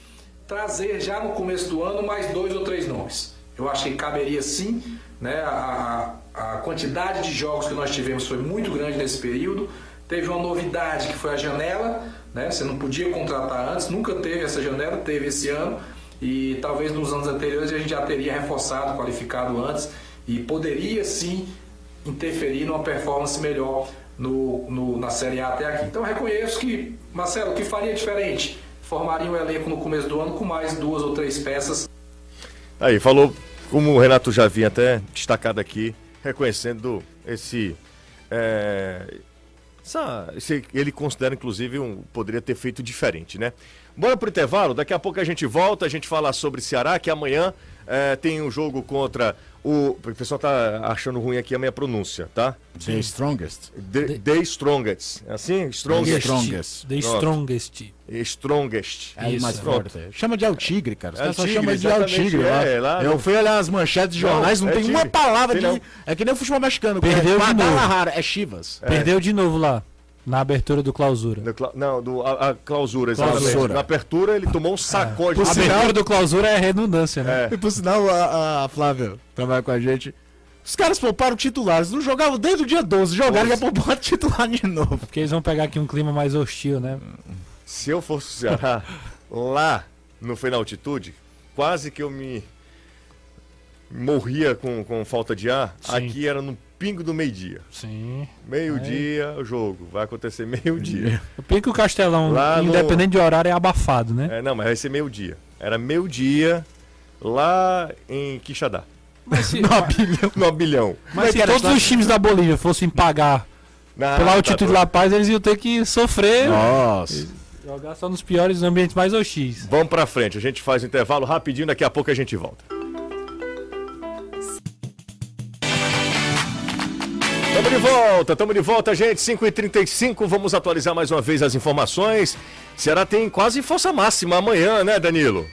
trazer já no começo do ano mais dois ou três nomes. Eu acho que caberia sim, né? A, a quantidade de jogos que nós tivemos foi muito grande nesse período. Teve uma novidade que foi a janela, né? Você não podia contratar antes, nunca teve essa janela, teve esse ano. E talvez nos anos anteriores a gente já teria reforçado, qualificado antes e poderia sim interferir numa performance melhor no, no- na Série A até aqui. Então reconheço que, Marcelo, o que faria diferente? Formaria um elenco no começo do ano com mais duas ou três peças Aí, falou, como o Renato já vinha até destacado aqui, reconhecendo esse. é, essa- esse- ele considera, inclusive, um, poderia ter feito diferente, né? Bora pro intervalo, daqui a pouco a gente volta, a gente fala sobre Ceará, que amanhã é, tem um jogo contra o. O pessoal tá achando ruim aqui a minha pronúncia, tá? The strongest. The, the Strongest. É assim? Strongest. Strongest. The. Strongest. Strongest. É Isso, mais forte. Chama de Altigre, cara. Os É caras chamam de Altigre é, lá Eu no- fui olhar as manchetes de jornais, não, é tem Tigre. uma palavra Tem de. não. É que nem o futebol mexicano. Perdeu é de novo. É Chivas. Perdeu de novo lá, na abertura do clausura. Do cla- Não, do, a, a clausura, exatamente. Clausura. Na abertura ele tomou um sacode. A de- abertura do clausura é redundância, né? É. E por sinal, a, a Flávia trabalha com a gente. Os caras pouparam titulares, não jogavam desde o dia 12, jogaram e já pouparam titular de novo. Porque eles vão pegar aqui um clima mais hostil, né? Se eu fosse o Ceará, lá no Foi na Altitude, quase que eu me morria com, com falta de ar. Sim. Aqui era no pingo do meio-dia. Sim. Meio-dia o jogo. Vai acontecer meio-dia. O pior que o Castelão, Lá no- independente de horário, é abafado, né? É, não, mas vai ser meio-dia. Era meio-dia lá em Quixadá. Mas se, No Abilhão. mas se todos os times da Bolívia fossem pagar Na, pela altitude. La Paz, eles iam ter que sofrer, Nossa. jogar só nos piores ambientes mais hostis. Vamos pra frente, a gente faz o intervalo rapidinho, daqui a pouco a gente volta. Tamo de volta, tamo de volta, gente. 5h35, vamos atualizar mais uma vez as informações. Ceará tem quase força máxima amanhã, né, Danilo?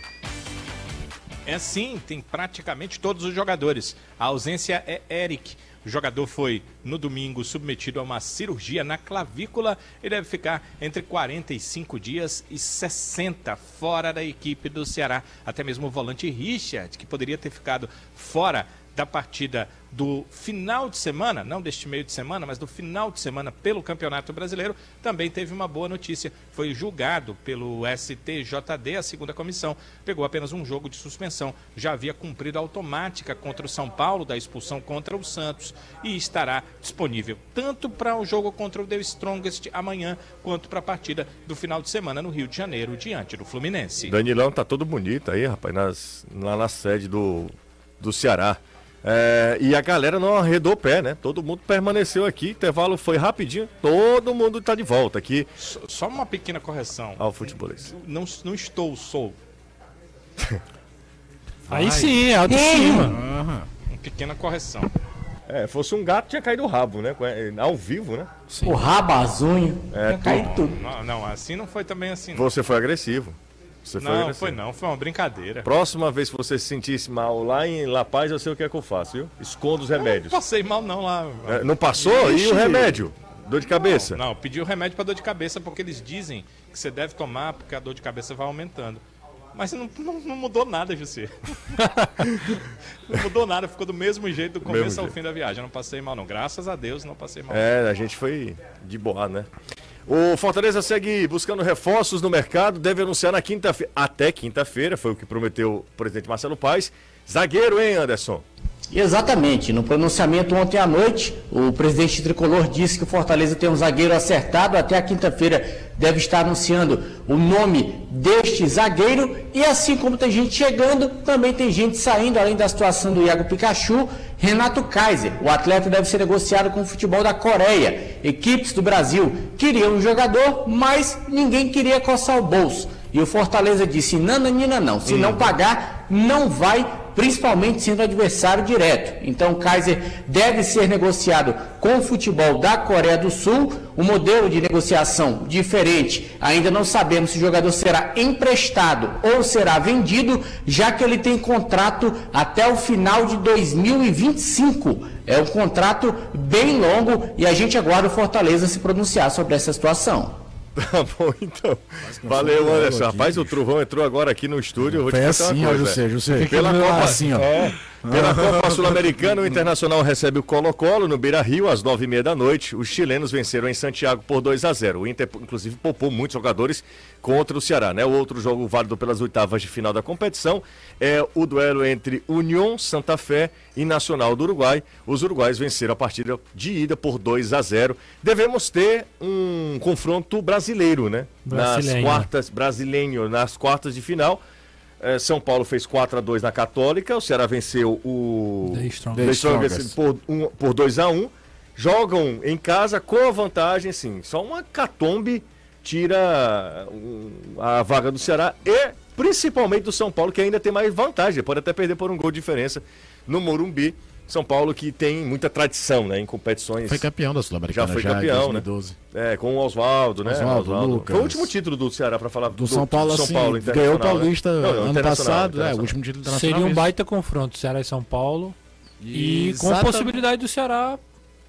É sim, tem praticamente todos os jogadores. A ausência é Eric. O jogador foi, no domingo, submetido a uma cirurgia na clavícula e deve ficar entre 45 dias e 60 fora da equipe do Ceará. Até mesmo o volante Richard, que poderia ter ficado fora da partida do final de semana, não deste meio de semana, mas do final de semana pelo Campeonato Brasileiro, também teve uma boa notícia. Foi julgado pelo STJD, a segunda comissão, pegou apenas um jogo de suspensão. Já havia cumprido a automática contra o São Paulo, da expulsão contra o Santos, e estará disponível tanto para o jogo contra o The Strongest amanhã, quanto para a partida do final de semana no Rio de Janeiro, diante do Fluminense. Danilão tá todo bonito aí, rapaz, nas, lá na sede do, do Ceará. É, e a galera não arredou o pé, né? Todo mundo permaneceu aqui, intervalo foi rapidinho, todo mundo tá de volta aqui Só- Só uma pequena correção. ao futebolês. Não, não estou, sou. Aí sim, é autoestima. Uma pequena correção. É, fosse um gato tinha caído o rabo, né? Ao vivo, né? O rabo, as unhas, É, cai tudo. Não, não, assim não foi também assim. Não, Você foi agressivo. Você foi não agressivo. foi não, foi uma brincadeira. Próxima vez que você se sentisse mal lá em La Paz, eu sei o que é que eu faço, viu? Escondo os Não remédios. passei mal não lá. É, não passou? E o remédio? Dor de cabeça? Não, pedi o remédio para dor de cabeça porque eles dizem que você deve tomar porque a dor de cabeça vai aumentando. Mas não, não, não mudou nada, José. não mudou nada, ficou do mesmo jeito do começo mesmo ao jeito. fim da viagem. Eu não passei mal, não. Graças a Deus, não passei mal. É, a gente foi de boa, né? O Fortaleza segue buscando reforços no mercado, deve anunciar na quinta-feira, até quinta-feira, foi o que prometeu o presidente Marcelo Paes. Zagueiro, hein, Anderson? Exatamente. No pronunciamento ontem à noite, o presidente tricolor disse que o Fortaleza tem um zagueiro acertado. Até a quinta-feira deve estar anunciando o nome deste zagueiro. E assim como tem gente chegando, também tem gente saindo, além da situação do Iago Pikachu. Renato Kaiser, o atleta deve ser negociado com o futebol da Coreia. Equipes do Brasil queriam um jogador, mas ninguém queria coçar o bolso. E o Fortaleza disse: nananina não, se não pagar, não vai principalmente sendo adversário direto. Então, Kaiser deve ser negociado com o futebol da Coreia do Sul, um modelo de negociação diferente. Ainda não sabemos se o jogador será emprestado ou será vendido, já que ele tem contrato até o final de 2025. É um contrato bem longo e a gente aguarda o Fortaleza se pronunciar sobre essa situação. Tá bom, então. Valeu, Anderson. Rapaz, o Trovão entrou agora aqui no estúdio. eu Vou te Foi contar uma assim, ó, coisa. José, José. Pela Copa, assim, ó. É, pela Copa Sul-Americana, o Internacional recebe o Colo-Colo no Beira-Rio às nove e meia da noite. Os chilenos venceram em Santiago por 2 a 0 O Inter, inclusive, poupou muitos jogadores contra o Ceará. Né? O outro jogo válido pelas oitavas de final da competição é o duelo entre União Santa Fé e Nacional do Uruguai. Os uruguais venceram a partida de ida por 2 a 0 Devemos ter um confronto brasileiro, né? Nas Brasileiro. quartas, brasileiro, nas quartas de final. Eh, São Paulo fez 4 a 2 na Católica, o Ceará venceu o The Strongest. The Strongest por, um, por 2 a 1 Jogam em casa com a vantagem, sim. Só uma catombe tira a vaga do Ceará e principalmente do São Paulo, que ainda tem mais vantagem. Pode até perder por um gol de diferença no Morumbi. São Paulo que tem muita tradição né, em competições. Foi campeão da Sul-Americana Já foi já, campeão, em né? 2012. É, com o Oswaldo, né? Oswaldo, Lucas. Foi o último título do Ceará, para falar Do, São Paulo, assim, ganhou o internacional, Paulista né? Não, ano passado, é, o último título internacional. Seria um mesmo. baita confronto, Ceará e São Paulo. E com a possibilidade do Ceará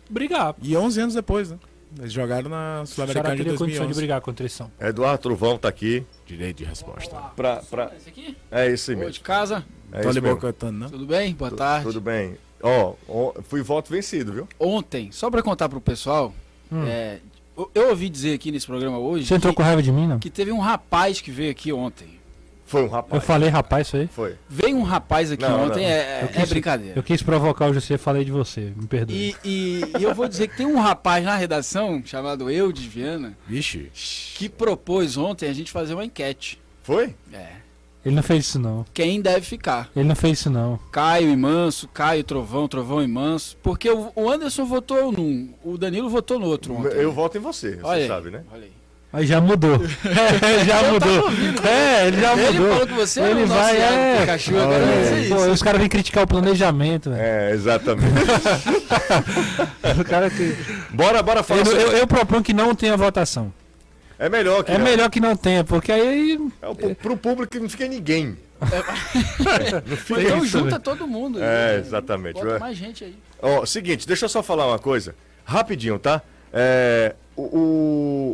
brigar. E 11 anos depois, né? Eles jogaram na O Ceará Sul-Americana de teria condição de 2011. brigar contra eles. Eduardo Truvão tá aqui. Direito de resposta. Pra, pra... É isso aí Ô, mesmo. de casa, É Tony isso mesmo. Bocantano, não? tudo bem? Boa tarde. Tudo bem. Ó, ó, fui voto vencido, viu? Ontem, só pra contar pro pessoal, é, eu, eu ouvi dizer aqui nesse programa hoje Hum. Você entrou que, com raiva de mim, não? que teve um rapaz que veio aqui ontem. Foi um Eu rapaz. falei, rapaz, isso aí. Foi. Veio um rapaz aqui Não, ontem, não. é, Eu é quis- brincadeira. Eu quis provocar o José e falei de você. Me perdoe. E, e- e eu vou dizer que tem um rapaz na redação, chamado Eudes Viana, Vixe. que propôs ontem a gente fazer uma enquete. Foi? É. Ele não fez isso, não. Quem deve ficar? Ele não fez isso, não. Caio e Manso, Caio, Trovão, Trovão e Manso. Porque o, o Anderson votou num, o Danilo votou no outro ontem. Eu voto em você, você Olha aí, sabe, né? Olha aí. Aí já mudou. É, já mudou. É, ele já Ele mudou. falou que você Ele o nosso vai, é. Pikachu, agora vai ser Pô, isso. os caras vêm criticar o planejamento, velho. É, exatamente. O cara que... bora, bora falar eu, sobre... eu, eu proponho que não tenha votação. É melhor que É não. melhor que não tenha, porque aí É, pro- pro público que não fica ninguém Ou então junta todo mundo. É, e exatamente. Bota mais gente aí. Ó, seguinte, deixa eu só falar uma coisa. Rapidinho, tá? É, o,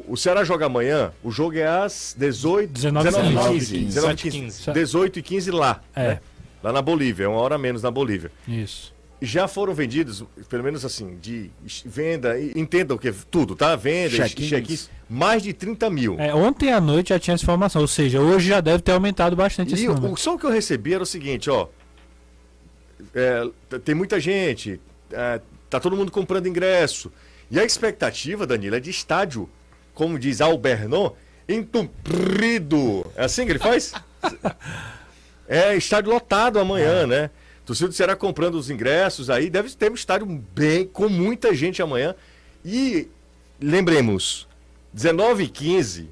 o, o Ceará joga amanhã, o jogo é às 18 19 19 e 15. 15. 19 15. 15. 18 e 15 lá. É. né? Lá na Bolívia, é uma hora menos na Bolívia. Isso. Já foram vendidos, pelo menos assim, de venda, e entendam que tudo, tá? Venda, Check-ins. check-ins, mais de 30 mil. É, ontem à noite já tinha essa informação, ou seja, hoje já deve ter aumentado bastante esse E o, número. o som que eu recebi era o seguinte, ó. é, tem muita gente, é, tá todo mundo comprando ingresso. E a expectativa, Danilo, é de estádio, como diz Albernon, entupido. É assim que ele faz? é, estádio lotado amanhã, né? Torcida do Ceará comprando os ingressos aí, deve ter um estádio bem, com muita gente amanhã. E lembremos, 19 e 15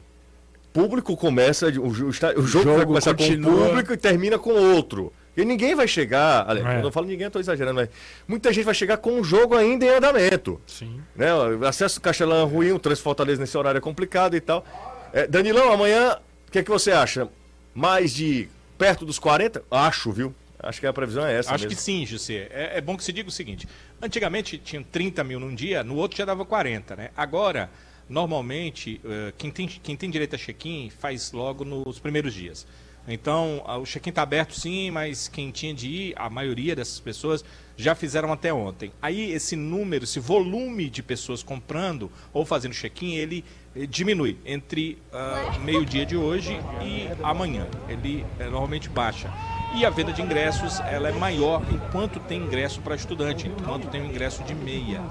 público começa, o, o o jogo, vai jogo começar com continua. um público e termina com outro. E ninguém vai chegar, aliás, É. eu não falo ninguém, eu tô exagerando, mas muita gente vai chegar com o jogo ainda em andamento. Sim. Né? Acesso do Castelão é ruim, o trânsito Fortaleza nesse horário é complicado e tal. É, Danilão, amanhã, o que, é que você acha? Mais de perto dos 40? Acho, viu? Acho que a previsão é essa Acho mesmo. que sim, José. É, é bom que se diga o seguinte: antigamente tinham 30 mil num dia, no outro já dava 40, né? Agora, normalmente, eh, quem, tem, quem tem direito a check-in faz logo nos primeiros dias. Então, o check-in está aberto sim, mas quem tinha de ir, a maioria dessas pessoas já fizeram até ontem. Aí esse número, esse volume de pessoas comprando ou fazendo check-in, ele eh, diminui entre ah, meio-dia de hoje e amanhã. Ele eh, normalmente baixa. E a venda de ingressos ela é maior enquanto tem ingresso para estudante, enquanto tem o ingresso de meia.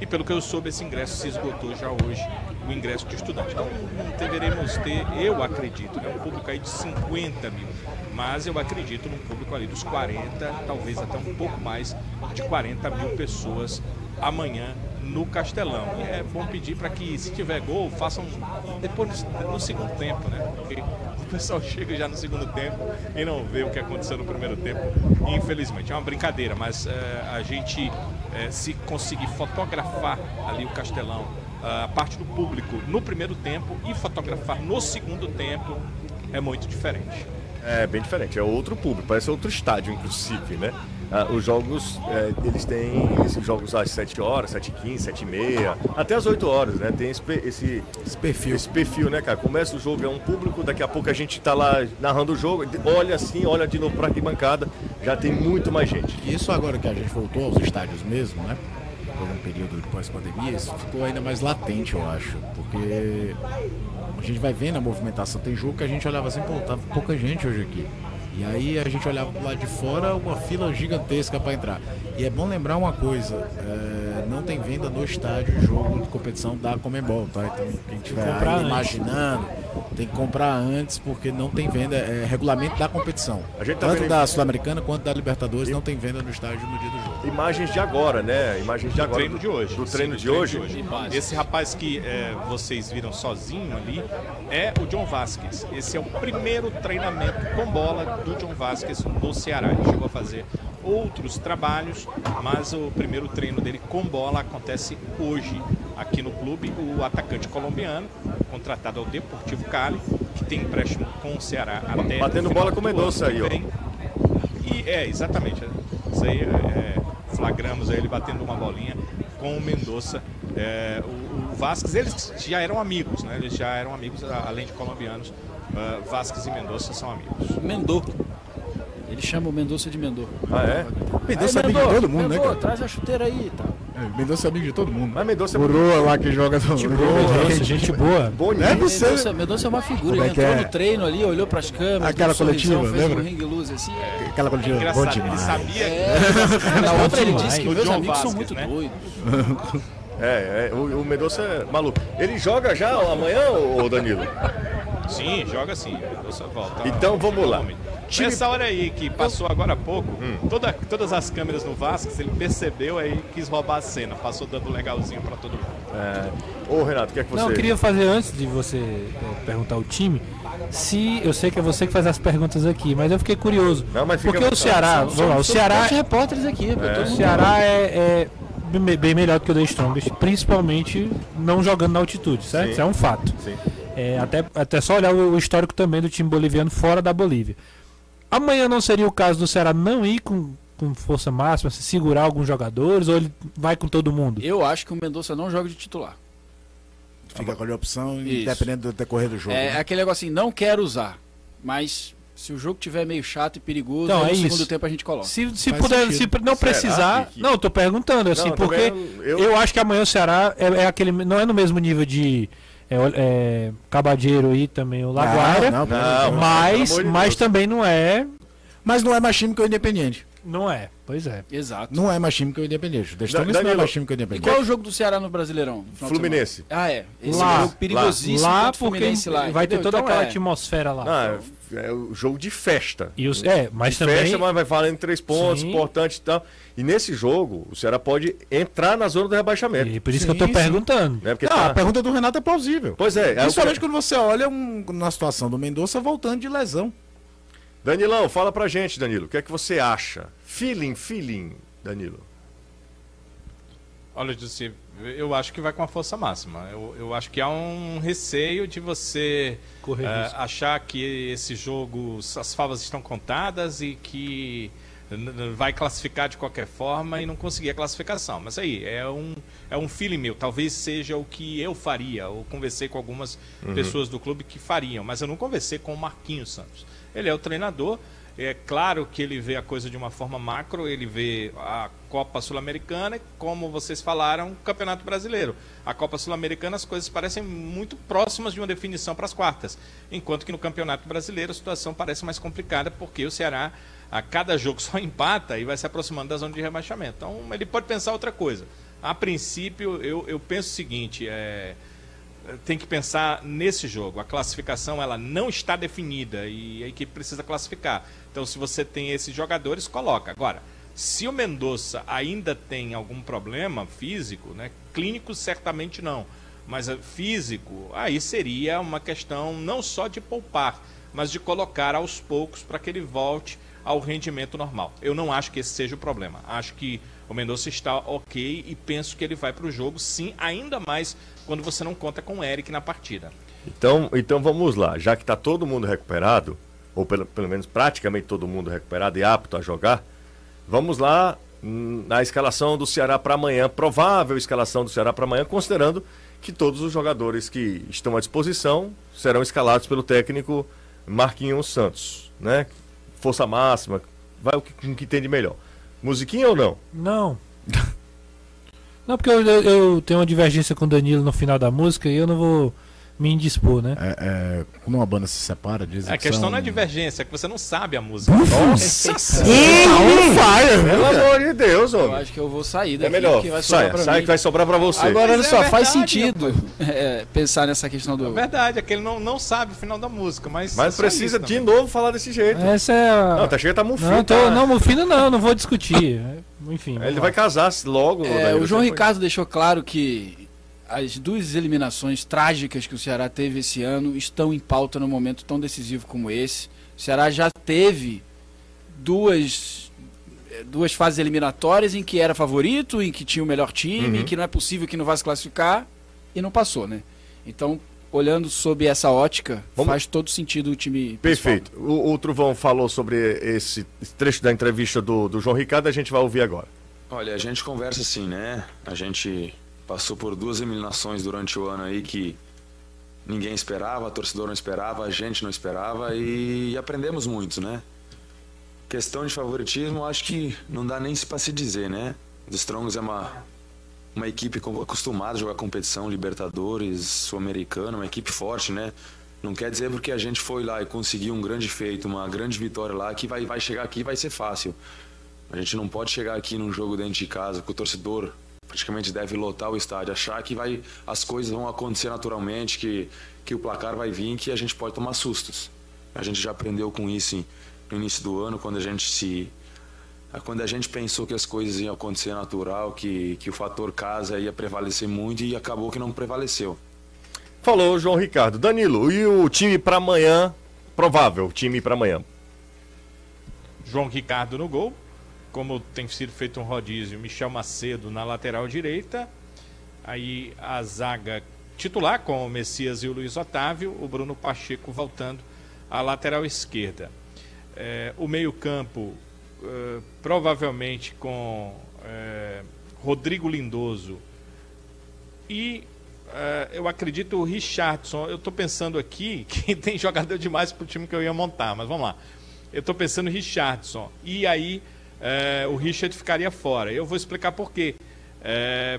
E pelo que eu soube, esse ingresso se esgotou já hoje, o ingresso de estudante. Então não deveremos ter, eu acredito, né, um público aí de 50 mil. Mas eu acredito num público ali dos 40, talvez até um pouco mais de 40 mil pessoas amanhã no Castelão. E é bom pedir para que, se tiver gol, façam depois no, segundo tempo, né? Porque pessoal chega já no segundo tempo e não vê o que aconteceu no primeiro tempo. Infelizmente, é uma brincadeira, mas eh, a gente, eh, se conseguir fotografar ali o Castelão, ah, a parte do público no primeiro tempo e fotografar no segundo tempo, é muito diferente. É bem diferente, é outro público, parece outro estádio, inclusive, né? Ah, os jogos, é, eles têm esses jogos às 7 horas, 7 h 15 7 h 30 até às 8 horas, né? Tem esse, esse, Esse perfil. esse perfil, né, cara? Começa o jogo, é um público, daqui a pouco a gente tá lá narrando o jogo, olha assim, olha de novo pra arquibancada, já tem muito mais gente. Isso agora que a gente voltou aos estádios mesmo, né? Por um período de pós-pandemia, isso ficou ainda mais latente, eu acho. Porque a gente vai vendo a movimentação. Tem jogo que a gente olhava assim, pô, tava pouca gente hoje aqui. E aí a gente olhava lado de fora, uma fila gigantesca para entrar. E é bom lembrar uma coisa, é, não tem venda no estádio de jogo de competição da Comembol, tá? Então quem estiver imaginando, tem que comprar antes, porque não tem venda, é regulamento da competição. A gente tá Tanto vendo- da Sul-Americana quanto da Libertadores não tem venda no estádio no dia do jogo. Imagens de agora, né? Imagens de Do agora. treino de hoje. Do Sim, treino do de hoje. Esse rapaz que é, vocês viram sozinho ali é o John Vasquez. Esse é o primeiro treinamento com bola do John Vasquez no Ceará. Ele chegou a fazer outros trabalhos, mas o primeiro treino dele com bola acontece hoje aqui no clube. O atacante colombiano, contratado ao Deportivo Cali, que tem empréstimo com o Ceará até. Batendo bola com Mendonça aí, ó. E é, exatamente. Isso aí é, é, flagramos aí ele batendo uma bolinha com o Mendonça. É, o, o Vasquez, eles já eram amigos, né? Eles já eram amigos, além de colombianos. Uh, Vasquez e Mendonça são amigos. Mendô. Ele chama o Mendonça de Mendô. Ah, é? Mendonça é amigo de todo mundo, né, cara? Traz a chuteira aí e tal. É, Mendonça é amigo de todo mundo. Mas Mendonça é Coroa lá que joga no. Mendonça, gente boa. bonito. Deve ser. Mendonça, Mendonça é uma figura. Como é Ele que entrou é? no treino ali, olhou pras câmeras, Aquela um coletiva, fez lembra? um ring luz assim. É, Aquela coletiva bom Engraçado, ele demais. sabia Na outra ele demais. disse que O meus John amigos são Vasquez, muito né? doidos. É, é, o, o Mendonça é maluco. Ele joga já amanhã, ô Danilo? Sim, joga sim. Mendonça volta. Então, vamos lá. Time... Nessa hora aí que passou agora há pouco, Hum. toda- todas as câmeras no Vasquez, ele percebeu aí quis roubar a cena. Passou dando legalzinho pra todo mundo. É. Ô Renato, o que é que você. Não, eu queria fazer antes de você é, perguntar o time. Se eu sei que é você que faz as perguntas aqui, mas eu fiquei curioso. Não, mas fica porque o. Ceará, vamos lá, o Ceará, Os repórteres aqui, todo o Ceará é, é bem- melhor do que o The Strongest, principalmente não jogando na altitude, certo? Sim. Isso é um fato. Sim. É, até, até só olhar o histórico também do time boliviano fora da Bolívia. Amanhã não seria o caso do Ceará não ir com, com força máxima, se segurar alguns jogadores, ou ele vai com todo mundo? Eu acho que o Mendonça não joga de titular. Fica com a opção, Isso. dependendo do decorrer do jogo. É né? aquele negócio assim, não quero usar. Mas se o jogo tiver meio chato e perigoso, Então, é no isso. segundo tempo a gente coloca. Se, se puder, sentido. se não Será precisar. que- Não, eu tô perguntando, assim, Não, porque eu... eu- acho que amanhã o Ceará é, é aquele. Não é no mesmo nível de é, é, Cabadeiro e também o Laguaira. Não, não, Não, mas, mas também não é. Mas não é mais time que o Independente. Não é, pois é. Exato. Não é mais time que o Independente. Deixa Da- isso não é mais time que o E Independente. qual é o jogo do Ceará no Brasileirão? no Fluminense. Ah, é. Esse Lá. é um jogo perigosíssimo Lá, o porque Fluminense lá. vai ter toda Então, aquela é. atmosfera lá. Ah, é o jogo de festa. E os, é, mas de também. festa, mas vai valendo três pontos, Sim. importante e tal. E nesse jogo, o Ceará pode entrar na zona do rebaixamento. E por isso Sim, que eu tô perguntando. Né? Porque Não, tá- a pergunta do Renato é plausível. Pois é, é o Principalmente que- quando você olha um, na situação do Mendonça voltando de lesão. Danilão, fala pra gente, Danilo, o que é que você acha? Feeling, feeling, Danilo. Olha, Jussi, eu acho que vai com a força máxima. Eu, eu acho que há um receio de você Correr risco. achar que esse jogo, as favas estão contadas e que vai classificar de qualquer forma e não conseguir a classificação. Mas aí, é um, é um feeling meu. Talvez seja o que eu faria. Eu conversei com algumas pessoas do clube que fariam, mas eu não conversei com o Marquinhos Santos. Ele é o treinador. É claro que ele vê a coisa de uma forma macro, ele vê a Copa Sul-Americana e, como vocês falaram, o Campeonato Brasileiro. A Copa Sul-Americana as coisas parecem muito próximas de uma definição para as quartas, enquanto que no Campeonato Brasileiro a situação parece mais complicada porque o Ceará a cada jogo só empata e vai se aproximando da zona de rebaixamento. Então ele pode pensar outra coisa. A princípio, eu, eu penso o seguinte, é, tem que pensar nesse jogo. A classificação ela não está definida e a equipe precisa classificar. Então, se você tem esses jogadores, coloca. Agora, se o Mendonça ainda tem algum problema físico, né, clínico certamente não, mas eh, físico, aí seria uma questão não só de poupar, mas de colocar aos poucos para que ele volte ao rendimento normal. Eu não acho que esse seja o problema. Acho que o Mendonça está ok e penso que ele vai para o jogo, sim, ainda mais quando você não conta com o Eric na partida. Então, então vamos lá, já que está todo mundo recuperado, ou pelo, pelo menos praticamente todo mundo recuperado e apto a jogar, vamos lá na escalação do Ceará para amanhã, provável escalação do Ceará para amanhã, considerando que todos os jogadores que estão à disposição serão escalados pelo técnico Marquinhos Santos, né? Força máxima, vai o que, o que tem de melhor. Musiquinha ou não? Não. Não, porque eu, eu- eu tenho uma divergência com o Danilo no final da música e eu não vou me indispor, né? É, é, quando uma banda se separa, dizem A que questão são... não é divergência, é que você não sabe a música. Nossa! Fire, Pelo amor de Deus, Eu homem. acho que eu vou sair É daqui, melhor, porque vai pra sai mim. que vai sobrar para você. Agora, olha é só, faz verdade, sentido é, pensar nessa questão do... É verdade, é que ele não, não sabe o final da música, mas. Mas é precisa de também. novo falar desse jeito. Essa é a. Não, tá chegando, tá mufino. Não, tô, tá? não, Mufino não, não vou discutir. Enfim. Ele vamos vai lá. casar logo. É, o João Ricardo deixou claro que as duas eliminações trágicas que o Ceará teve esse ano estão em pauta num momento tão decisivo como esse. O Ceará já teve duas, eh, duas fases eliminatórias em que era favorito, em que tinha o melhor time, Uhum. em que não é possível que não vá se classificar e não passou, né? Então, olhando sob essa ótica, Vamos- faz todo sentido o time. Perfeito. O, o Truvão falou sobre esse trecho da entrevista do, do João Ricardo, a gente vai ouvir agora. Olha, a gente conversa assim, né? A gente passou por duas eliminações durante o ano aí que ninguém esperava, a torcedor não esperava, a gente não esperava e aprendemos muito, né? Questão de favoritismo, acho que não dá nem para se dizer, né? Os Strongos é uma, uma equipe com- acostumada a jogar competição, Libertadores, Sul-Americana, uma equipe forte, né? Não quer dizer porque a gente foi lá e conseguiu um grande feito, uma grande vitória lá, que vai, vai chegar aqui e vai ser fácil. A gente não pode chegar aqui num jogo dentro de casa que o torcedor praticamente deve lotar o estádio, achar que vai, as coisas vão acontecer naturalmente, que, que o placar vai vir, que a gente pode tomar sustos. A gente já aprendeu com isso no início do ano, quando a gente se quando a gente pensou que as coisas iam acontecer natural, que, que o fator casa ia prevalecer muito e acabou que não prevaleceu. Falou o João Ricardo. Danilo, e o time para amanhã? Provável time para amanhã. João Ricardo no gol. Como tem sido feito um rodízio, Michel Macedo na lateral direita. Aí a zaga titular com o Messias e o Luiz Otávio. O Bruno Pacheco voltando à lateral esquerda. é, o meio-campo é, provavelmente com é, Rodrigo Lindoso e é, eu acredito o Richardson. Eu estou pensando aqui que tem jogador demais para o time que eu ia montar, mas vamos lá. Eu estou pensando Richardson. E aí o Richard ficaria fora. Eu vou explicar por quê.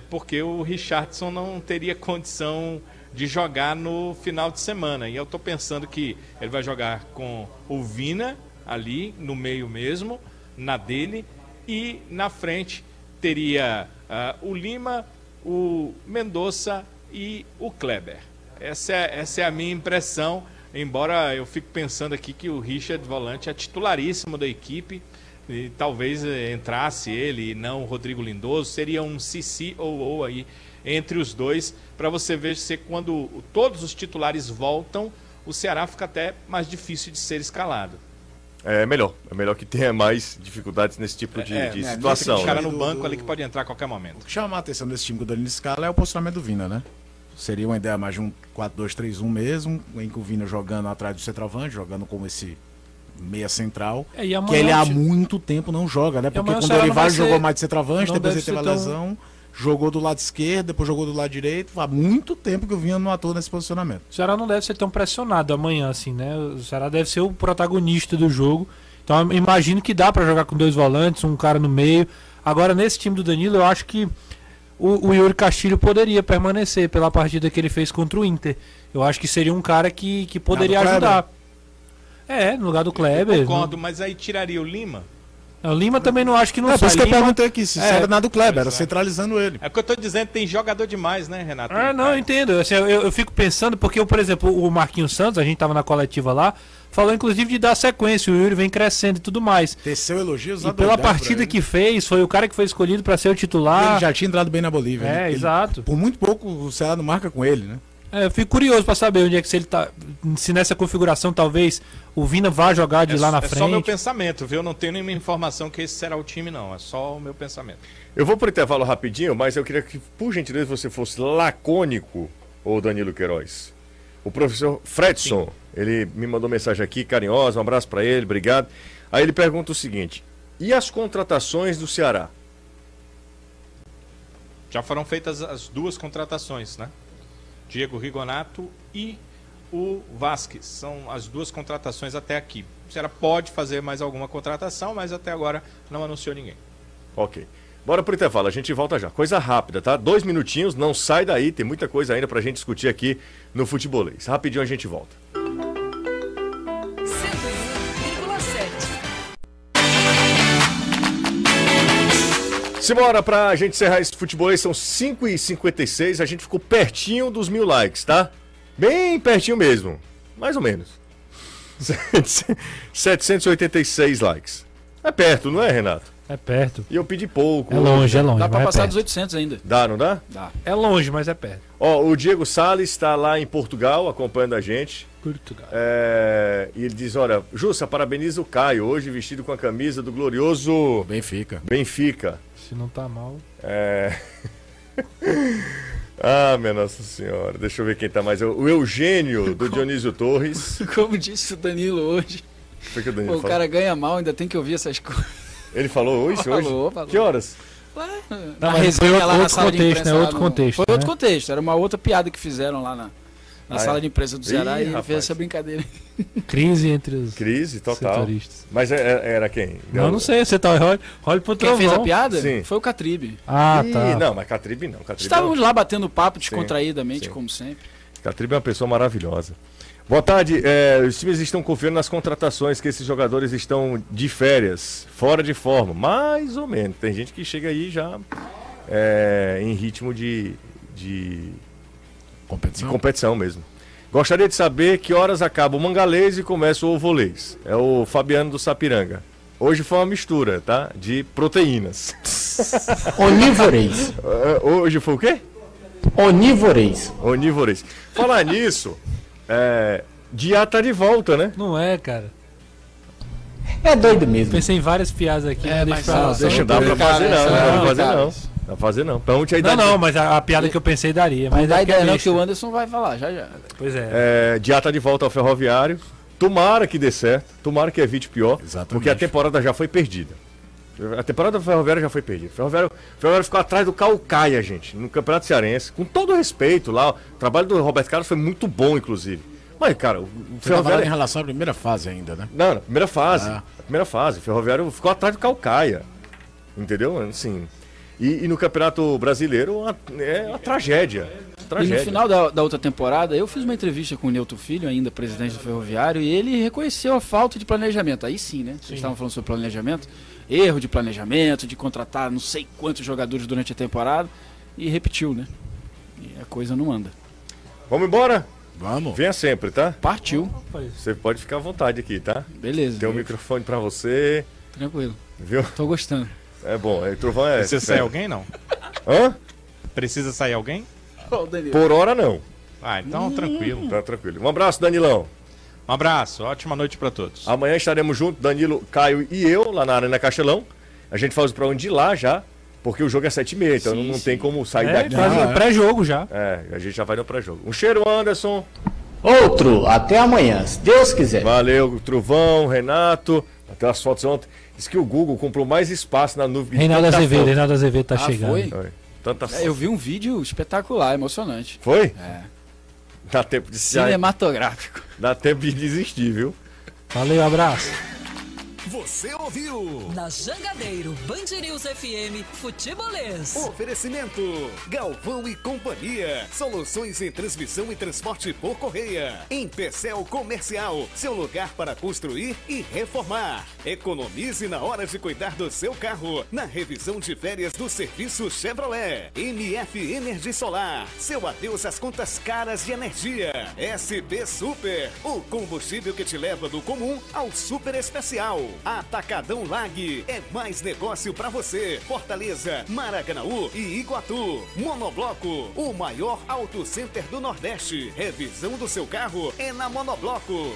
Porque o Richardson não teria condição de jogar no final de semana. E eu estou pensando que ele vai jogar com o Vina ali no meio mesmo, na dele, e na frente teria uh, o Lima, o Mendonça e o Kleber. Essa é, essa é a minha impressão, embora eu fique pensando aqui que o Richard Volante é titularíssimo da equipe, e talvez entrasse ele e não o Rodrigo Lindoso, seria um Cici ou ou aí entre os dois, para você ver se quando todos os titulares voltam, o Ceará fica até mais difícil de ser escalado. É melhor, é melhor que tenha mais dificuldades nesse tipo de, é, de é, situação. Tem um cara né? no banco ali que pode entrar a qualquer momento. O que chama a atenção desse time que o Danilo escala é o posicionamento do Vina, né? Seria uma ideia mais de um 4-2-3-1 mesmo, em que o Vina jogando atrás do centroavante, jogando como esse meia central, É, que ele há muito tempo não joga, né? Porque quando o Dorival jogou mais de centroavante, não depois ele teve a tão- lesão, jogou do lado esquerdo, depois jogou do lado direito. Há muito tempo que o Vina não atua nesse posicionamento. O Ceará não deve ser tão pressionado amanhã, assim, né? O Ceará deve ser o protagonista do jogo. Então eu imagino que dá pra jogar com dois volantes, um cara no meio. Agora, nesse time do Danilo, eu acho que o, o Yuri Castilho poderia permanecer pela partida que ele fez contra o Inter. Eu acho que seria um cara que, que poderia ajudar. É, no lugar do Kleber. Concordo, mas aí tiraria o Lima. O Lima também não acho que não é, por sai. isso que eu Lima- perguntei aqui, se É, era nada do Kleber, era centralizando ele. É o que eu tô dizendo, tem jogador demais, né, Renato? Ah, não, eu entendo. Assim, eu, eu fico pensando, porque, por exemplo, o Marquinhos Santos, a gente tava na coletiva lá, falou inclusive de dar sequência, o Yuri vem crescendo e tudo mais. Teceu elogios E pela partida que fez, foi o cara que foi escolhido para ser o titular. Ele já tinha entrado bem na Bolívia. É, né? Ele- exato. Por muito pouco o Ceará não marca com ele, né? É, eu fico curioso para saber onde é que se ele tá. Se nessa configuração talvez o Vina vá jogar de é, lá na é frente. só meu pensamento, viu? Eu não tenho nenhuma informação que esse será o time, não. É só o meu pensamento. Eu vou pro intervalo rapidinho, mas eu queria que, por gentileza, você fosse lacônico, ô Danilo Queiroz. O professor Fredson, ele me mandou mensagem aqui, carinhosa, um abraço pra ele, obrigado. Aí ele pergunta o seguinte: e as contratações do Ceará? Já foram feitas as duas contratações, né? Diego Rigonato e o Vasquez. São as duas contratações até aqui. O Ceará pode fazer mais alguma contratação, mas até agora não anunciou ninguém. Ok. Bora pro intervalo, a gente volta já. Coisa rápida, tá? Dois minutinhos, não sai daí, tem muita coisa ainda pra gente discutir aqui no Futebolês. Rapidinho a gente volta. Simbora pra gente encerrar esse futebolês, são 5h56, a gente ficou pertinho dos mil likes, tá? Bem pertinho mesmo, mais ou menos. 786 likes. É perto, não é, Renato? É perto. E eu pedi pouco. É longe, é longe. Dá pra é passar perto. dos 800 ainda. Dá, não dá? Dá. É longe, mas é perto. Ó, o Diego Salles está lá em Portugal acompanhando a gente. Portugal. É, e ele diz: Olha, Jussa, parabeniza o Caio, hoje vestido com a camisa do glorioso Benfica. Benfica. Se não tá mal. É. ah, minha Nossa Senhora. Deixa eu ver quem tá mais. O Eugênio do Dionísio Torres. Como disse o Danilo hoje, Foi que o pô, Danilo o falou? cara ganha mal, ainda tem que ouvir essas coisas. Ele falou hoje? hoje? Falou, falou. Que horas? Não, Na mas foi resenha outro- lá na outro sala de contexto, imprensa né? Outro no- contexto, Foi né? outro contexto, era uma outra piada que fizeram lá na, na Ah, sala é? de imprensa do Ceará Ih, e rapaz. fez essa brincadeira. Crise entre os Crise total. setoristas. Mas é- é- era quem? Não, não sei. Você tá. Olha, olha pro Quem fez a piada Sim. foi o Catribe. Ah, Ih, tá. Não, mas Catribe não. Catribe, Estávamos um- lá batendo papo descontraídamente, sim. como sempre. Catribe é uma pessoa maravilhosa. Boa tarde. é, os times estão confiando nas contratações que esses jogadores estão de férias, fora de forma. Mais ou menos. Tem gente que chega aí já é, em ritmo de, de de Competição. competição mesmo. Gostaria de saber que horas acaba o mangalês e começa o ovolês. É o Fabiano do Sapiranga. Hoje foi uma mistura, tá? De proteínas. Onívoreis. É, Hoje foi o quê? Onívoreis. Onívoreis. Falar nisso, é, Diá tá de volta, né? Não é, cara. É doido mesmo. Pensei em várias piadas aqui. É, mas mas deixa não, Deixa, pra fazer não, não dá pra fazer não. Dá pra fazer não. Pergunte a Não, idade. não, mas a, a piada que eu pensei daria. Mas Mas dá é porque ideia é não que o Anderson vai falar, já já. Pois é. É, Diá tá de volta ao ferroviário. Tomara que dê certo, tomara que evite pior, Exatamente. porque a temporada já foi perdida. A temporada do Ferroviário já foi perdida. O Ferroviário, o Ferroviário ficou atrás do Calcaia, gente, no Campeonato Cearense. Com todo o respeito lá, o trabalho do Roberto Carlos foi muito bom, inclusive. Mas, cara, o o Você tá falando em Ferroviário. relação à primeira fase ainda, né? Não, na primeira fase. Ah. na Primeira fase. O Ferroviário ficou atrás do Calcaia. Entendeu? Assim. E, e no Campeonato Brasileiro uma- é uma tragédia. E Tragédia. no final da, da outra temporada, eu fiz uma entrevista com o Neuto Filho, ainda presidente do Ferroviário, e ele reconheceu a falta de planejamento. Aí sim, né? Vocês estavam falando sobre planejamento. Erro de planejamento, de contratar não sei quantos jogadores durante a temporada, e repetiu, né? E a coisa não anda. Vamos embora? Vamos. Venha sempre, tá? Partiu. Você pode ficar à vontade aqui, tá? Beleza. Tem um microfone pra você, Tranquilo. viu? Tô gostando. É bom. É, Trovão é. Precisa sair alguém, não? Hã? Precisa sair alguém? Por hora não. Ah, então tranquilo. Tá tranquilo. Um abraço, Danilão. Um abraço, ótima noite pra todos. Amanhã estaremos juntos, Danilo, Caio e eu, lá na Arena Castelão. A gente faz o programa de lá já, porque o jogo é 7h30, então não, não tem como sair É, daqui. faz um é. pré-jogo já. É, a gente já vai no pré-jogo. Um cheiro, Anderson. Outro, até amanhã, se Deus quiser. Valeu, Truvão, Renato. Até as fotos ontem. Diz que o Google comprou mais espaço na nuvem. Reinaldo Azevedo. Reinaldo Azevedo tá Ah, chegando. foi? Foi. Tanta É, eu vi um vídeo espetacular, emocionante. Foi? É. Dá tempo de já- Cinematográfico. Dá tempo de desistir, viu? Valeu, abraço. Você ouviu? Na Jangadeiro, Band News FM, Futebolês. Oferecimento: Galvão e Companhia. Soluções em transmissão e transporte por correia. Em Pecel Comercial, seu lugar para construir e reformar. Economize na hora de cuidar do seu carro. Na revisão de férias do serviço Chevrolet. MF Energia Solar. Seu adeus às contas caras de energia. SP Super. O combustível que te leva do comum ao super especial. Atacadão Lag. É mais negócio para você. Fortaleza, Maracanaú e Iguatu. Monobloco. O maior auto center do Nordeste. Revisão do seu carro é na Monobloco.